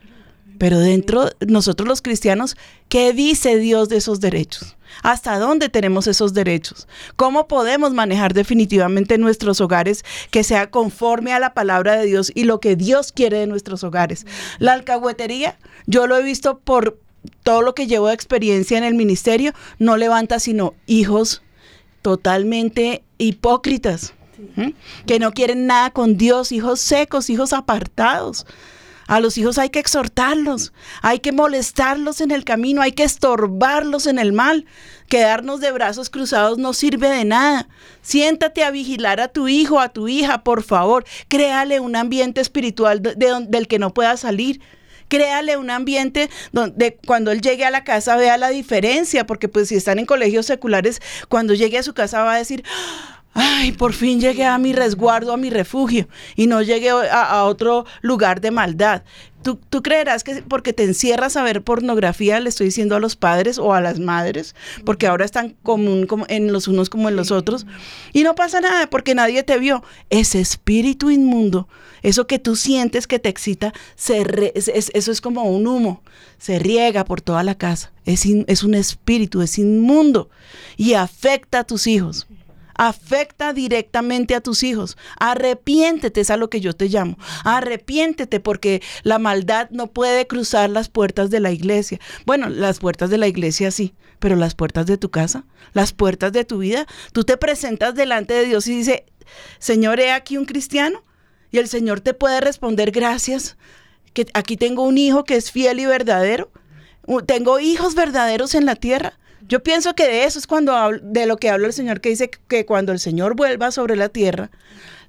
Pero dentro, nosotros los cristianos, ¿qué dice Dios de esos derechos? ¿Hasta dónde tenemos esos derechos? ¿Cómo podemos manejar definitivamente nuestros hogares que sea conforme a la palabra de Dios y lo que Dios quiere de nuestros hogares? La alcahuetería, yo lo he visto por todo lo que llevo de experiencia en el ministerio, no levanta sino hijos totalmente hipócritas, que no quieren nada con Dios, hijos secos, hijos apartados. A los hijos hay que exhortarlos, hay que molestarlos en el camino, hay que estorbarlos en el mal. Quedarnos de brazos cruzados no sirve de nada. Siéntate a vigilar a tu hijo, a tu hija, por favor. Créale un ambiente espiritual del que no pueda salir créale un ambiente donde cuando él llegue a la casa vea la diferencia, porque pues si están en colegios seculares, cuando llegue a su casa va a decir, ay, por fin llegué a mi resguardo, a mi refugio, y no llegué a, otro lugar de maldad. ¿Tú, ¿Tú, creerás que porque te encierras a ver pornografía, le estoy diciendo a los padres o a las madres, porque ahora están común como en los unos como en los otros, y no pasa nada porque nadie te vio? Ese espíritu inmundo, eso que tú sientes que te excita, se eso es como un humo, se riega por toda la casa. Es, es un espíritu, es inmundo y afecta a tus hijos afecta directamente a tus hijos. Arrepiéntete, es a lo que yo te llamo. Arrepiéntete porque la maldad no puede cruzar las puertas de la iglesia. Bueno, las puertas de la iglesia sí, pero las puertas de tu casa, las puertas de tu vida. Tú te presentas delante de Dios y dice, Señor, he aquí un cristiano. Y el Señor te puede responder, gracias, que aquí tengo un hijo que es fiel y verdadero. Tengo hijos verdaderos en la tierra. Yo pienso que de eso es cuando de lo que habla el Señor, que dice que cuando el Señor vuelva sobre la tierra,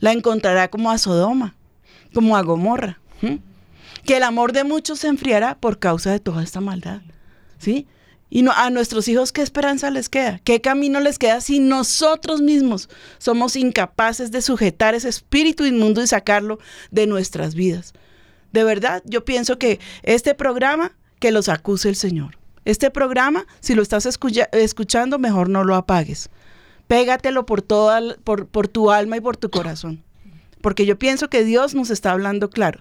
la encontrará como a Sodoma, como a Gomorra. Que el amor de muchos se enfriará por causa de toda esta maldad. ¿Sí? Y a nuestros hijos, ¿qué esperanza les queda? ¿Qué camino les queda si nosotros mismos somos incapaces de sujetar ese espíritu inmundo y sacarlo de nuestras vidas? De verdad, yo pienso que este programa, que los acuse el Señor. Este programa, si lo estás escuchando, mejor no lo apagues. Pégatelo por, toda, por, tu alma y por tu corazón. Porque yo pienso que Dios nos está hablando claro.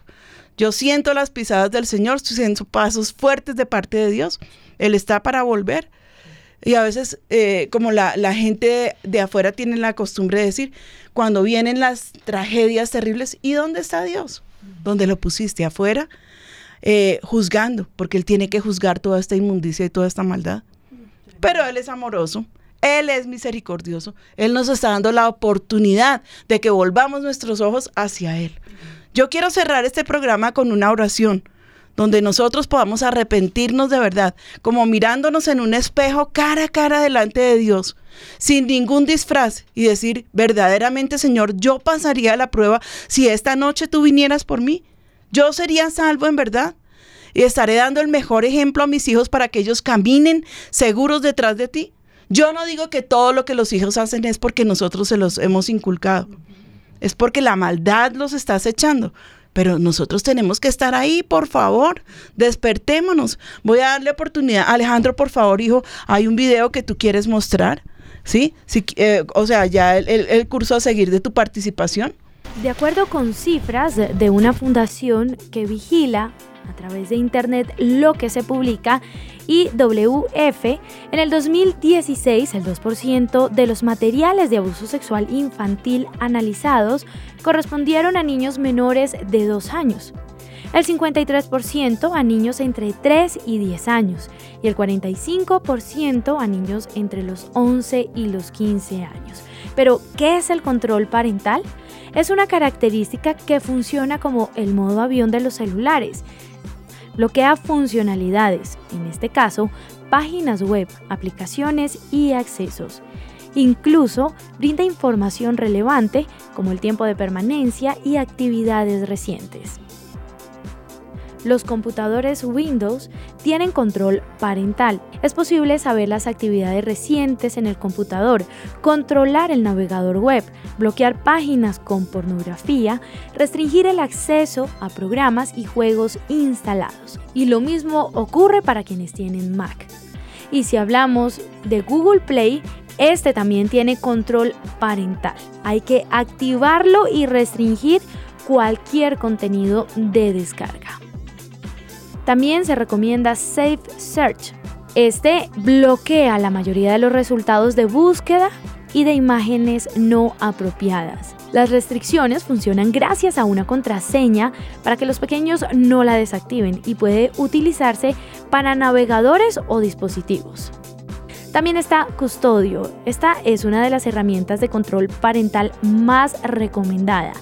Yo siento las pisadas del Señor, siento pasos fuertes de parte de Dios. Él está para volver. Y a veces, eh, como la, gente de afuera tiene la costumbre de decir, cuando vienen las tragedias terribles, ¿y dónde está Dios? ¿Dónde lo pusiste? ¿Afuera? Eh, juzgando, porque Él tiene que juzgar toda esta inmundicia y toda esta maldad. Pero Él es amoroso, Él es misericordioso, Él nos está dando la oportunidad de que volvamos nuestros ojos hacia Él. Yo quiero cerrar este programa con una oración donde nosotros podamos arrepentirnos de verdad, como mirándonos en un espejo cara a cara delante de Dios, sin ningún disfraz y decir, verdaderamente Señor, yo pasaría la prueba si esta noche tú vinieras por mí. Yo sería salvo en verdad y estaré dando el mejor ejemplo a mis hijos para que ellos caminen seguros detrás de ti. Yo no digo que todo lo que los hijos hacen es porque nosotros se los hemos inculcado. Es porque la maldad los está acechando. Pero nosotros tenemos que estar ahí, por favor. Despertémonos. Voy a darle oportunidad. Alejandro, por favor, hijo, hay un video que tú quieres mostrar. ¿Sí? Eh, o sea, ya el, curso a seguir de tu participación. De acuerdo con cifras de una fundación que vigila a través de Internet lo que se publica y WF, en el 2016 el 2% de los materiales de abuso sexual infantil analizados correspondieron a niños menores de 2 años, el 53% a niños entre 3 y 10 años y el 45% a niños entre los 11 y los 15 años. Pero, ¿qué es el control parental? Es una característica que funciona como el modo avión de los celulares bloquea funcionalidades, en este caso, páginas web, aplicaciones y accesos. Incluso brinda información relevante como el tiempo de permanencia y actividades recientes. Los computadores Windows tienen control parental. Es posible saber las actividades recientes en el computador, controlar el navegador web, bloquear páginas con pornografía, restringir el acceso a programas y juegos instalados. Y lo mismo ocurre para quienes tienen Mac. Y si hablamos de Google Play, este también tiene control parental. Hay que activarlo y restringir cualquier contenido de descarga. También se recomienda Safe Search. Este bloquea la mayoría de los resultados de búsqueda y de imágenes no apropiadas. Las restricciones funcionan gracias a una contraseña para que los pequeños no la desactiven y puede utilizarse para navegadores o dispositivos. También está Custodio. Esta es una de las herramientas de control parental más recomendada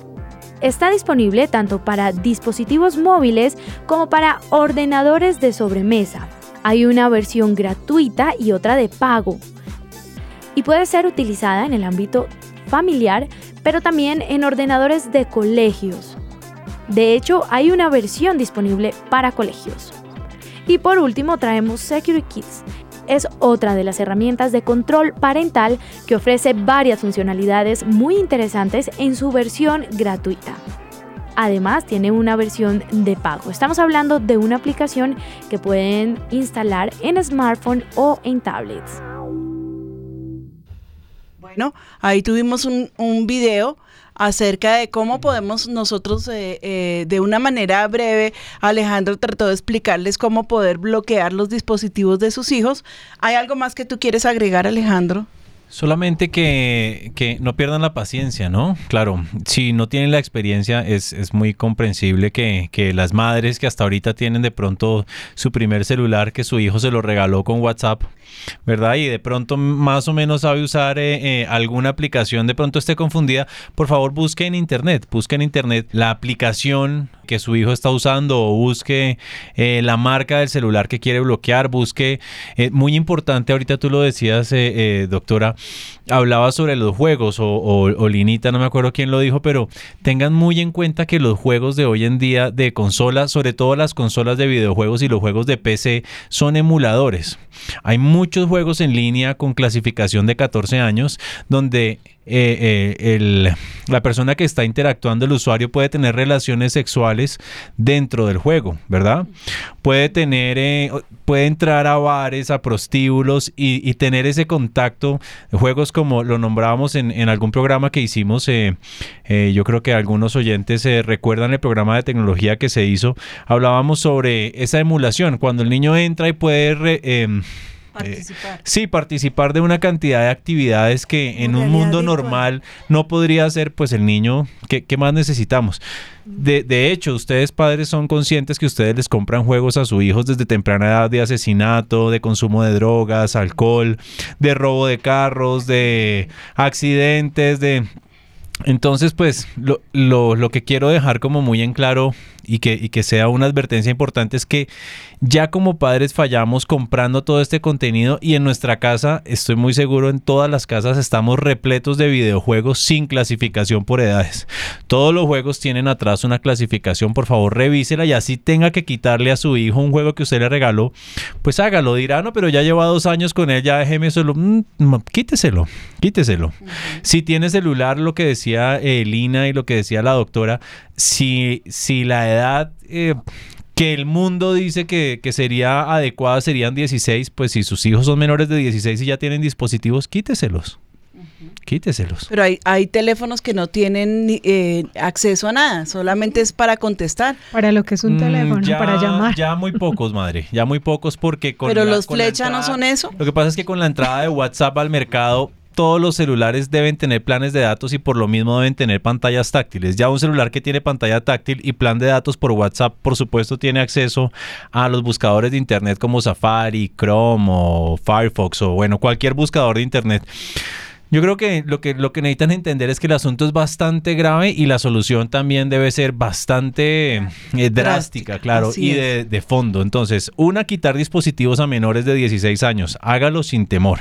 está disponible tanto para dispositivos móviles como para ordenadores de sobremesa. Hay una versión gratuita y otra de pago. Y puede ser utilizada en el ámbito familiar, pero también en ordenadores de colegios. De hecho, hay una versión disponible para colegios. Y por último traemos Security Kids, es otra de las herramientas de control parental que ofrece varias funcionalidades muy interesantes en su versión gratuita. Además, tiene una versión de pago. Estamos hablando de una aplicación que pueden instalar en smartphone o en tablets. Bueno, ahí tuvimos un, un video acerca de cómo podemos nosotros, eh, eh, de una manera breve, Alejandro trató de explicarles cómo poder bloquear los dispositivos de sus hijos. ¿Hay algo más que tú quieres agregar, Alejandro? Solamente que, no pierdan la paciencia, ¿no? Claro, si no tienen la experiencia, es, muy comprensible que, que, las madres que hasta ahorita tienen de pronto su primer celular, que su hijo se lo regaló con WhatsApp, ¿verdad? Y de pronto más o menos sabe usar eh, eh, alguna aplicación, de pronto esté confundida, por favor busque en internet, busque en internet la aplicación que su hijo está usando o busque eh, la marca del celular que quiere bloquear, busque, muy importante, ahorita tú lo decías, doctora, hablaba sobre los juegos o, o, Linita, no me acuerdo quién lo dijo, pero tengan muy en cuenta que los juegos de hoy en día de consolas, sobre todo las consolas de videojuegos y los juegos de PC, son emuladores. Hay muchos juegos en línea con clasificación de 14 años donde eh, eh, la persona que está interactuando, el usuario, puede tener relaciones sexuales dentro del juego, ¿verdad? Puede tener, eh, puede entrar a bares, a prostíbulos y, tener ese contacto. Juegos como lo nombrábamos en, algún programa que hicimos, yo creo que algunos oyentes recuerdan el programa de tecnología que se hizo, hablábamos sobre esa emulación, cuando el niño entra y puede... Em, Participar. sí, participar de una cantidad de actividades que en un mundo normal no podría hacer pues el niño. ¿Qué, más necesitamos? De, de, hecho, ustedes padres son conscientes que ustedes les compran juegos a sus hijos desde temprana edad de asesinato, de consumo de drogas, alcohol, de robo de carros, de accidentes, de... Entonces, pues lo, lo, lo que quiero dejar como muy en claro y que, y que sea una advertencia importante es que ya como padres fallamos comprando todo este contenido y en nuestra casa, estoy muy seguro, en todas las casas estamos repletos de videojuegos sin clasificación por edades. Todos los juegos tienen atrás una clasificación, por favor revísela y así tenga que quitarle a su hijo un juego que usted le regaló, pues hágalo. Dirá, no, pero ya lleva dos años con él, ya déjeme solo. Mm, quíteselo, quíteselo. Si tiene celular, lo que decía Elina y lo que decía la doctora, si, si la edad... Eh, que el mundo dice que, sería adecuada serían 16, pues si sus hijos son menores de 16 y ya tienen dispositivos, quíteselos. Quíteselos. Pero hay, hay teléfonos que no tienen eh, acceso a nada, solamente es para contestar. Para lo que es un mm, teléfono, para llamar. Ya muy pocos, madre, ya muy pocos porque con Pero los flechas no son eso. Lo que pasa es que con la entrada de WhatsApp al mercado todos los celulares deben tener planes de datos y por lo mismo deben tener pantallas táctiles. Ya un celular que tiene pantalla táctil y plan de datos por WhatsApp, por supuesto, tiene acceso a los buscadores de Internet como Safari, Chrome o Firefox o bueno, cualquier buscador de Internet. Yo creo que lo que lo que necesitan entender es que el asunto es bastante grave y la solución también debe ser bastante eh, drástica, claro, y de, fondo. Entonces, una, quitar dispositivos a menores de 16 años. Hágalo sin temor.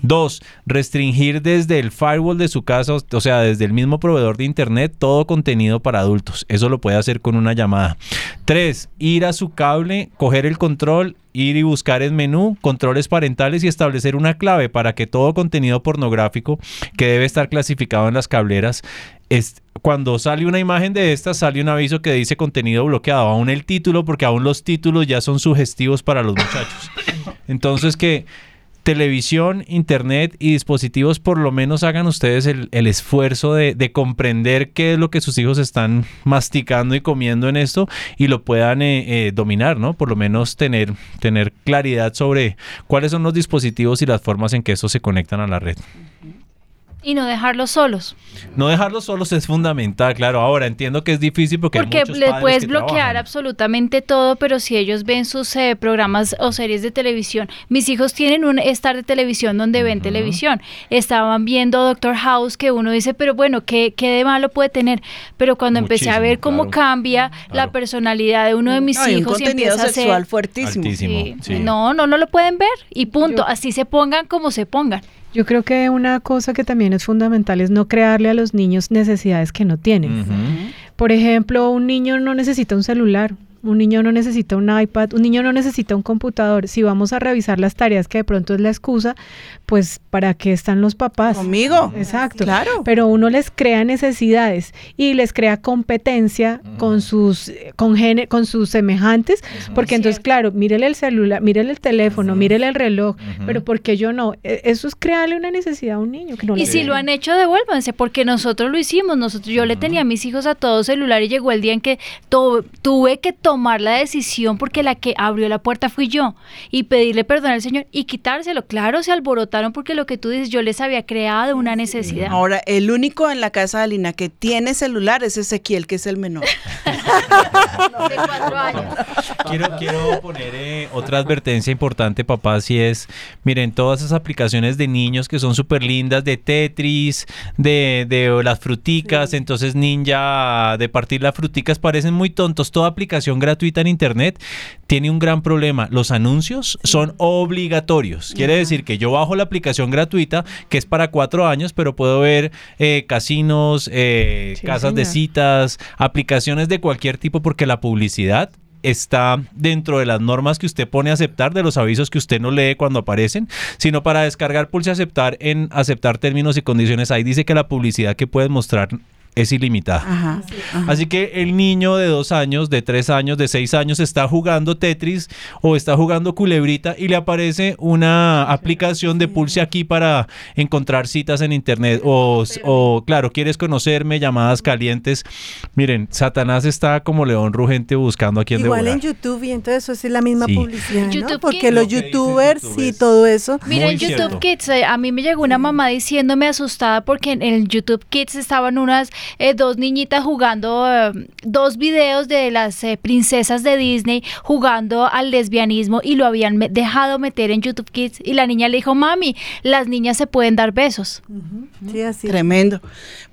Dos, restringir desde el firewall de su casa, o sea, desde el mismo proveedor de internet, todo contenido para adultos. Eso lo puede hacer con una llamada. Tres, ir a su cable, coger el control ir y buscar en menú controles parentales y establecer una clave para que todo contenido pornográfico que debe estar clasificado en las cableras es, cuando sale una imagen de estas, sale un aviso que dice contenido bloqueado, aún el título, porque aún los títulos ya son sugestivos para los muchachos. Entonces que televisión, internet y dispositivos, por lo menos hagan ustedes el, esfuerzo de, comprender qué es lo que sus hijos están masticando y comiendo en esto y lo puedan eh, eh, dominar, ¿no? Por lo menos tener, tener claridad sobre cuáles son los dispositivos y las formas en que estos se conectan a la red. Y no dejarlos solos. No dejarlos solos es fundamental, claro. Ahora entiendo que es difícil porque... Porque le puedes bloquear absolutamente todo, pero si ellos ven sus eh, programas o series de televisión, mis hijos tienen un estar de televisión donde ven televisión. Estaban viendo Doctor House que uno dice, pero bueno, ¿qué, qué de malo puede tener? Pero cuando empecé a ver cómo cambia la personalidad de uno de mis hijos y empieza sexual a ser, fuertísimo. No, no, no lo pueden ver y punto. Así se pongan como se pongan. Yo creo que una cosa que también es fundamental es no crearle a los niños necesidades que no tienen. Por ejemplo, un niño no necesita un celular, un niño no necesita un iPad, un niño no necesita un computador. Si vamos a revisar las tareas que de pronto es la excusa, pues ¿para qué están los papás? Conmigo. Exacto. Claro. Pero uno les crea necesidades y les crea competencia con sus con, con sus semejantes, porque entonces claro, mírele el celular, mírele el teléfono, mírele el reloj, pero ¿por qué yo no? E, eso es crearle una necesidad a un niño que no Y si lo han hecho, devuélvanse, porque nosotros lo hicimos, nosotros yo le tenía a mis hijos a todo celular y llegó el día en que tuve que tomar tomar la decisión porque la que abrió la puerta fui yo y pedirle perdón al Señor y quitárselo. Claro, se alborotaron porque lo que tú dices, yo les había creado una necesidad. Ahora, el único en la casa de Alina que tiene celular es Ezequiel, que es el menor. de cuatro años. Quiero, poner eh, otra advertencia importante, papá, si es, miren, todas esas aplicaciones de niños que son súper lindas, de Tetris, de, de las fruticas, entonces ninja, de partir las fruticas, parecen muy tontos. Toda aplicación gratuita en Internet tiene un gran problema. Los anuncios son obligatorios. Quiere decir que yo bajo la aplicación gratuita, que es para cuatro años, pero puedo ver eh, casinos, eh, casas de citas, aplicaciones de cualquier tipo, porque la publicidad está dentro de las normas que usted pone a aceptar, de los avisos que usted no lee cuando aparecen, sino para descargar pulse aceptar en aceptar términos y condiciones. Ahí dice que la publicidad que puedes mostrar es ilimitada. Así que el niño de dos años, de tres años, de seis años está jugando Tetris o está jugando culebrita y le aparece una aplicación de pulse aquí para encontrar citas en internet o, o, claro, quieres conocerme, llamadas calientes. Miren, Satanás está como león rugente buscando a quien Igual en YouTube y entonces eso es la misma publicidad, ¿no? Porque los youtubers y todo eso. Miren, YouTube Kids, eh, a mí me llegó una mamá diciéndome asustada porque en el YouTube Kids estaban unas eh, dos niñitas jugando eh, dos videos de las eh, princesas de Disney jugando al lesbianismo y lo habían dejado meter en YouTube Kids y la niña le dijo, mami, las niñas se pueden dar besos. Tremendo.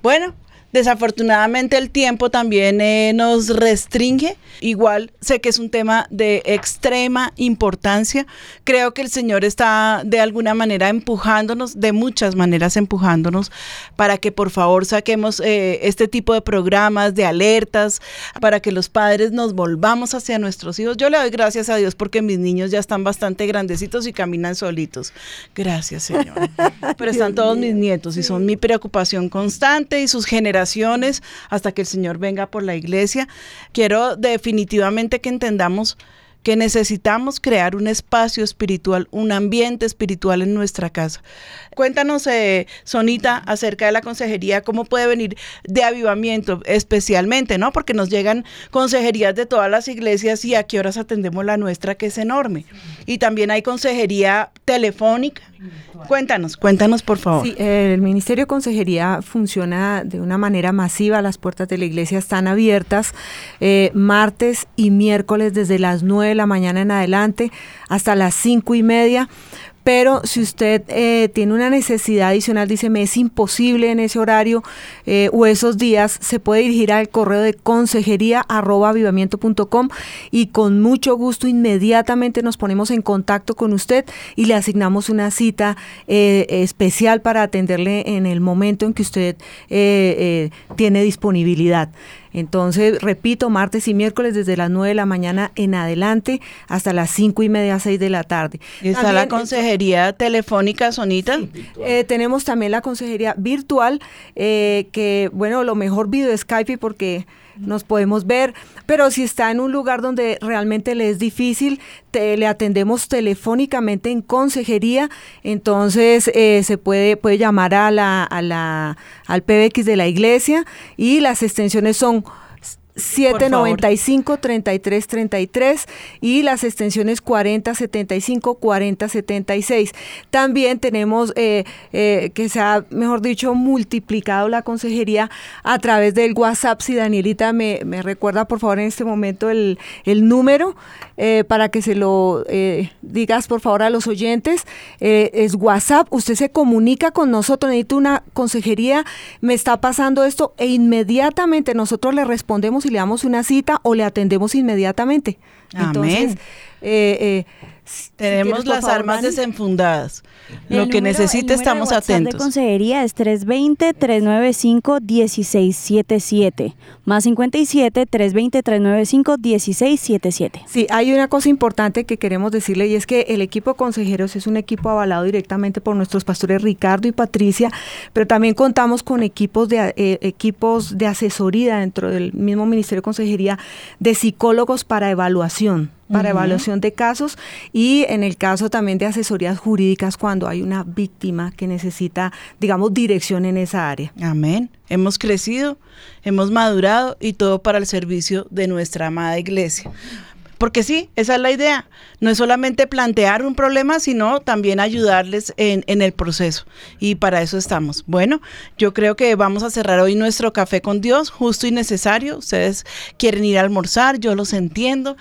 Bueno, Desafortunadamente el tiempo también eh, nos restringe. Igual sé que es un tema de extrema importancia. Creo que el Señor está de alguna manera empujándonos, de muchas maneras empujándonos, para que por favor saquemos eh, este tipo de programas, de alertas, para que los padres nos volvamos hacia nuestros hijos. Yo le doy gracias a Dios porque mis niños ya están bastante grandecitos y caminan solitos. Gracias, Señor. Pero están todos mis nietos y son mi preocupación constante y sus generaciones hasta que el Señor venga por la iglesia. Quiero definitivamente que entendamos que necesitamos crear un espacio espiritual, un ambiente espiritual en nuestra casa. Cuéntanos, eh, Sonita, acerca de la consejería, cómo puede venir de avivamiento especialmente, ¿no? Porque nos llegan consejerías de todas las iglesias y a qué horas atendemos la nuestra, que es enorme. Y también hay consejería telefónica. Cuéntanos, cuéntanos por favor. Sí, el Ministerio de Consejería funciona de una manera masiva, las puertas de la iglesia están abiertas eh, martes y miércoles desde las 9 de la mañana en adelante hasta las cinco y media pero si usted eh, tiene una necesidad adicional, dice, me es imposible en ese horario eh, o esos días, se puede dirigir al correo de consejería y con mucho gusto inmediatamente nos ponemos en contacto con usted y le asignamos una cita eh, especial para atenderle en el momento en que usted tiene disponibilidad. Entonces, repito, martes y miércoles desde las 9 de la mañana en adelante hasta las 5 y media, 6 de la tarde. ¿Está la consejería telefónica, Sonita? Eh, tenemos también la consejería virtual, eh, que, bueno, lo mejor video Skype porque nos podemos ver, pero si está en un lugar donde realmente le es difícil, le atendemos telefónicamente en consejería, entonces eh, se puede, puede llamar a la, a la, al PBX de la iglesia y las extensiones son 795-3333 y las extensiones 4075, 4076. También tenemos eh, eh, que se ha, mejor dicho, multiplicado la consejería a través del WhatsApp. Si Danielita me, me recuerda, por favor, en este momento el, el número eh, para que se lo digas, por favor, a los oyentes. es WhatsApp. Usted se comunica con nosotros, necesito una consejería, me está pasando esto e inmediatamente nosotros le respondemos y le damos una cita o le atendemos inmediatamente. Amén. Eh, eh, tenemos las armas desenfundadas. Lo que necesite estamos de atentos. de consejería es 320-395-1677. Más 57 320-395-1677. Sí, hay una cosa importante que queremos decirle y es que el equipo de consejeros es un equipo avalado directamente por nuestros pastores Ricardo y Patricia, pero también contamos con equipos de, eh, equipos de asesoría dentro del mismo Ministerio de Consejería de psicólogos para evaluación para evaluación de casos y en el caso también de asesorías jurídicas cuando hay una víctima que necesita, digamos, dirección en esa área. Amén. Hemos crecido, hemos madurado y todo para el servicio de nuestra amada iglesia. Porque sí, esa es la idea. No es solamente plantear un problema, sino también ayudarles en, en, el proceso. Y para eso estamos. Bueno, yo creo que vamos a cerrar hoy nuestro café con Dios, justo y necesario. Ustedes quieren ir a almorzar, yo los entiendo.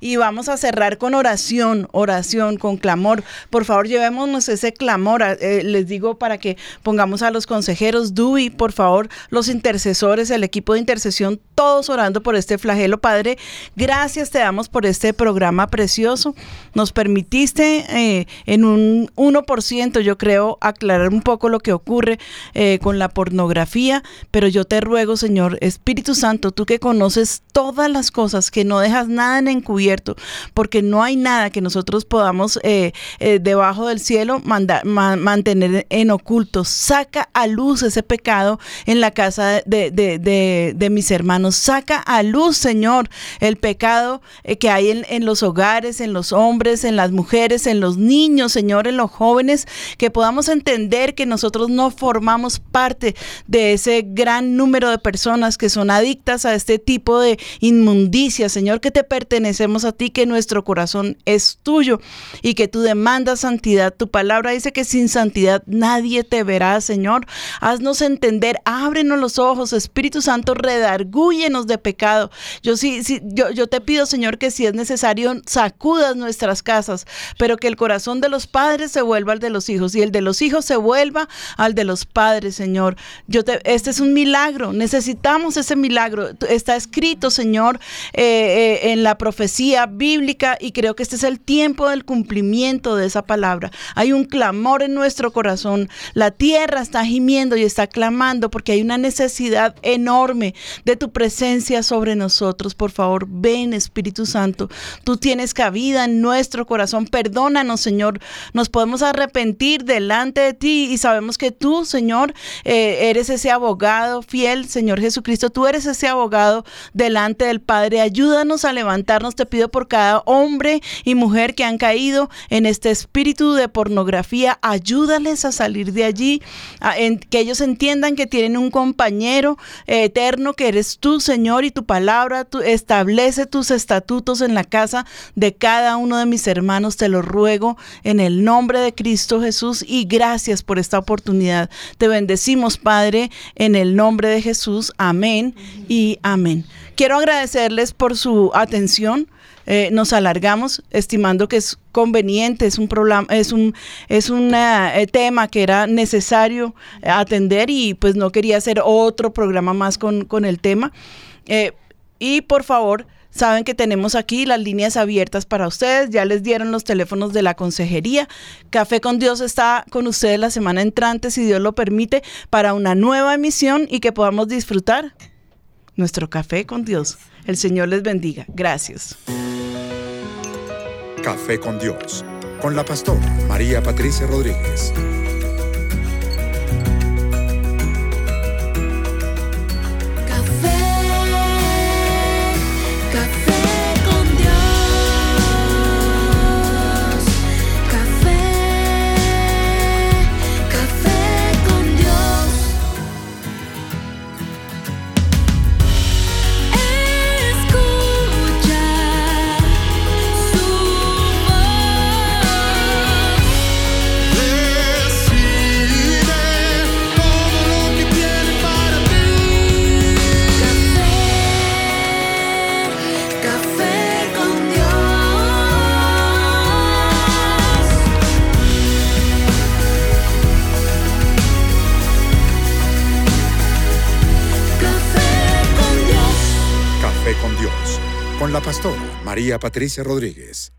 Y vamos a cerrar con oración, oración, con clamor. Por favor, llevémonos ese clamor. Eh, les digo para que pongamos a los consejeros, Dui, por favor, los intercesores, el equipo de intercesión, todos orando por este flagelo. Padre, gracias te damos por este programa precioso. Nos permitiste eh, en un 1%, yo creo, aclarar un poco lo que ocurre eh, con la pornografía, pero yo te ruego, Señor, Espíritu Santo, tú que conoces todas las cosas, que no dejas nada en encubierto, porque no hay nada que nosotros podamos eh, eh, debajo del cielo mantener en oculto. Saca a luz ese pecado en la casa de, mis hermanos. Saca a luz, Señor, el pecado eh, que hay en, en los hogares, en los hombres, en las mujeres, en los niños, Señor, en los jóvenes, que podamos entender que nosotros no formamos parte de ese gran número de personas que son adictas a este tipo de inmundicia, Señor, que te pertenecemos a ti, que nuestro corazón es tuyo y que tú demandas santidad. Tu palabra dice que sin santidad nadie te verá, Señor. Haznos entender, ábrenos los ojos, Espíritu Santo, redargúyenos de pecado. Yo sí, sí yo, yo te pido, Señor, que si es necesario, sacudas nuestras casas, pero que el corazón de los padres se vuelva al de los hijos y el de los hijos se vuelva al de los padres, Señor. Yo te, este es un milagro, necesitamos ese milagro. Está escrito, Señor, eh, eh, en la profecía bíblica y creo que este es el tiempo del cumplimiento de esa palabra. Hay un clamor en nuestro corazón. La tierra está gimiendo y está clamando porque hay una necesidad enorme de tu presencia sobre nosotros. Por favor, ven Espíritu Santo. Tú tienes cabida en nuestro corazón. Perdónanos, Señor. Nos podemos arrepentir delante de ti y sabemos que tú, Señor, eh, eres ese abogado fiel, Señor Jesucristo. Tú eres ese abogado delante del Padre. Ayúdanos a levantarnos. Te pido por cada hombre y mujer que han caído en este espíritu de pornografía. Ayúdales a salir de allí, que ellos entiendan que tienen un compañero eterno que eres tú, Señor, y tu palabra establece tus estatutos en la casa de cada uno de mis hermanos. Te lo ruego en el nombre de Cristo Jesús y gracias por esta oportunidad. Te bendecimos, Padre, en el nombre de Jesús. Amén y amén. Quiero agradecerles por su atención. Eh, nos alargamos, estimando que es conveniente, es un programa, es un, es un eh, tema que era necesario atender y pues no quería hacer otro programa más con, con el tema. Eh, y por favor, saben que tenemos aquí las líneas abiertas para ustedes, ya les dieron los teléfonos de la consejería. Café con Dios está con ustedes la semana entrante, si Dios lo permite, para una nueva emisión y que podamos disfrutar nuestro café con Dios. El Señor les bendiga. Gracias. Café con Dios, con la pastora María Patricia Rodríguez. Con la pastora María Patricia Rodríguez.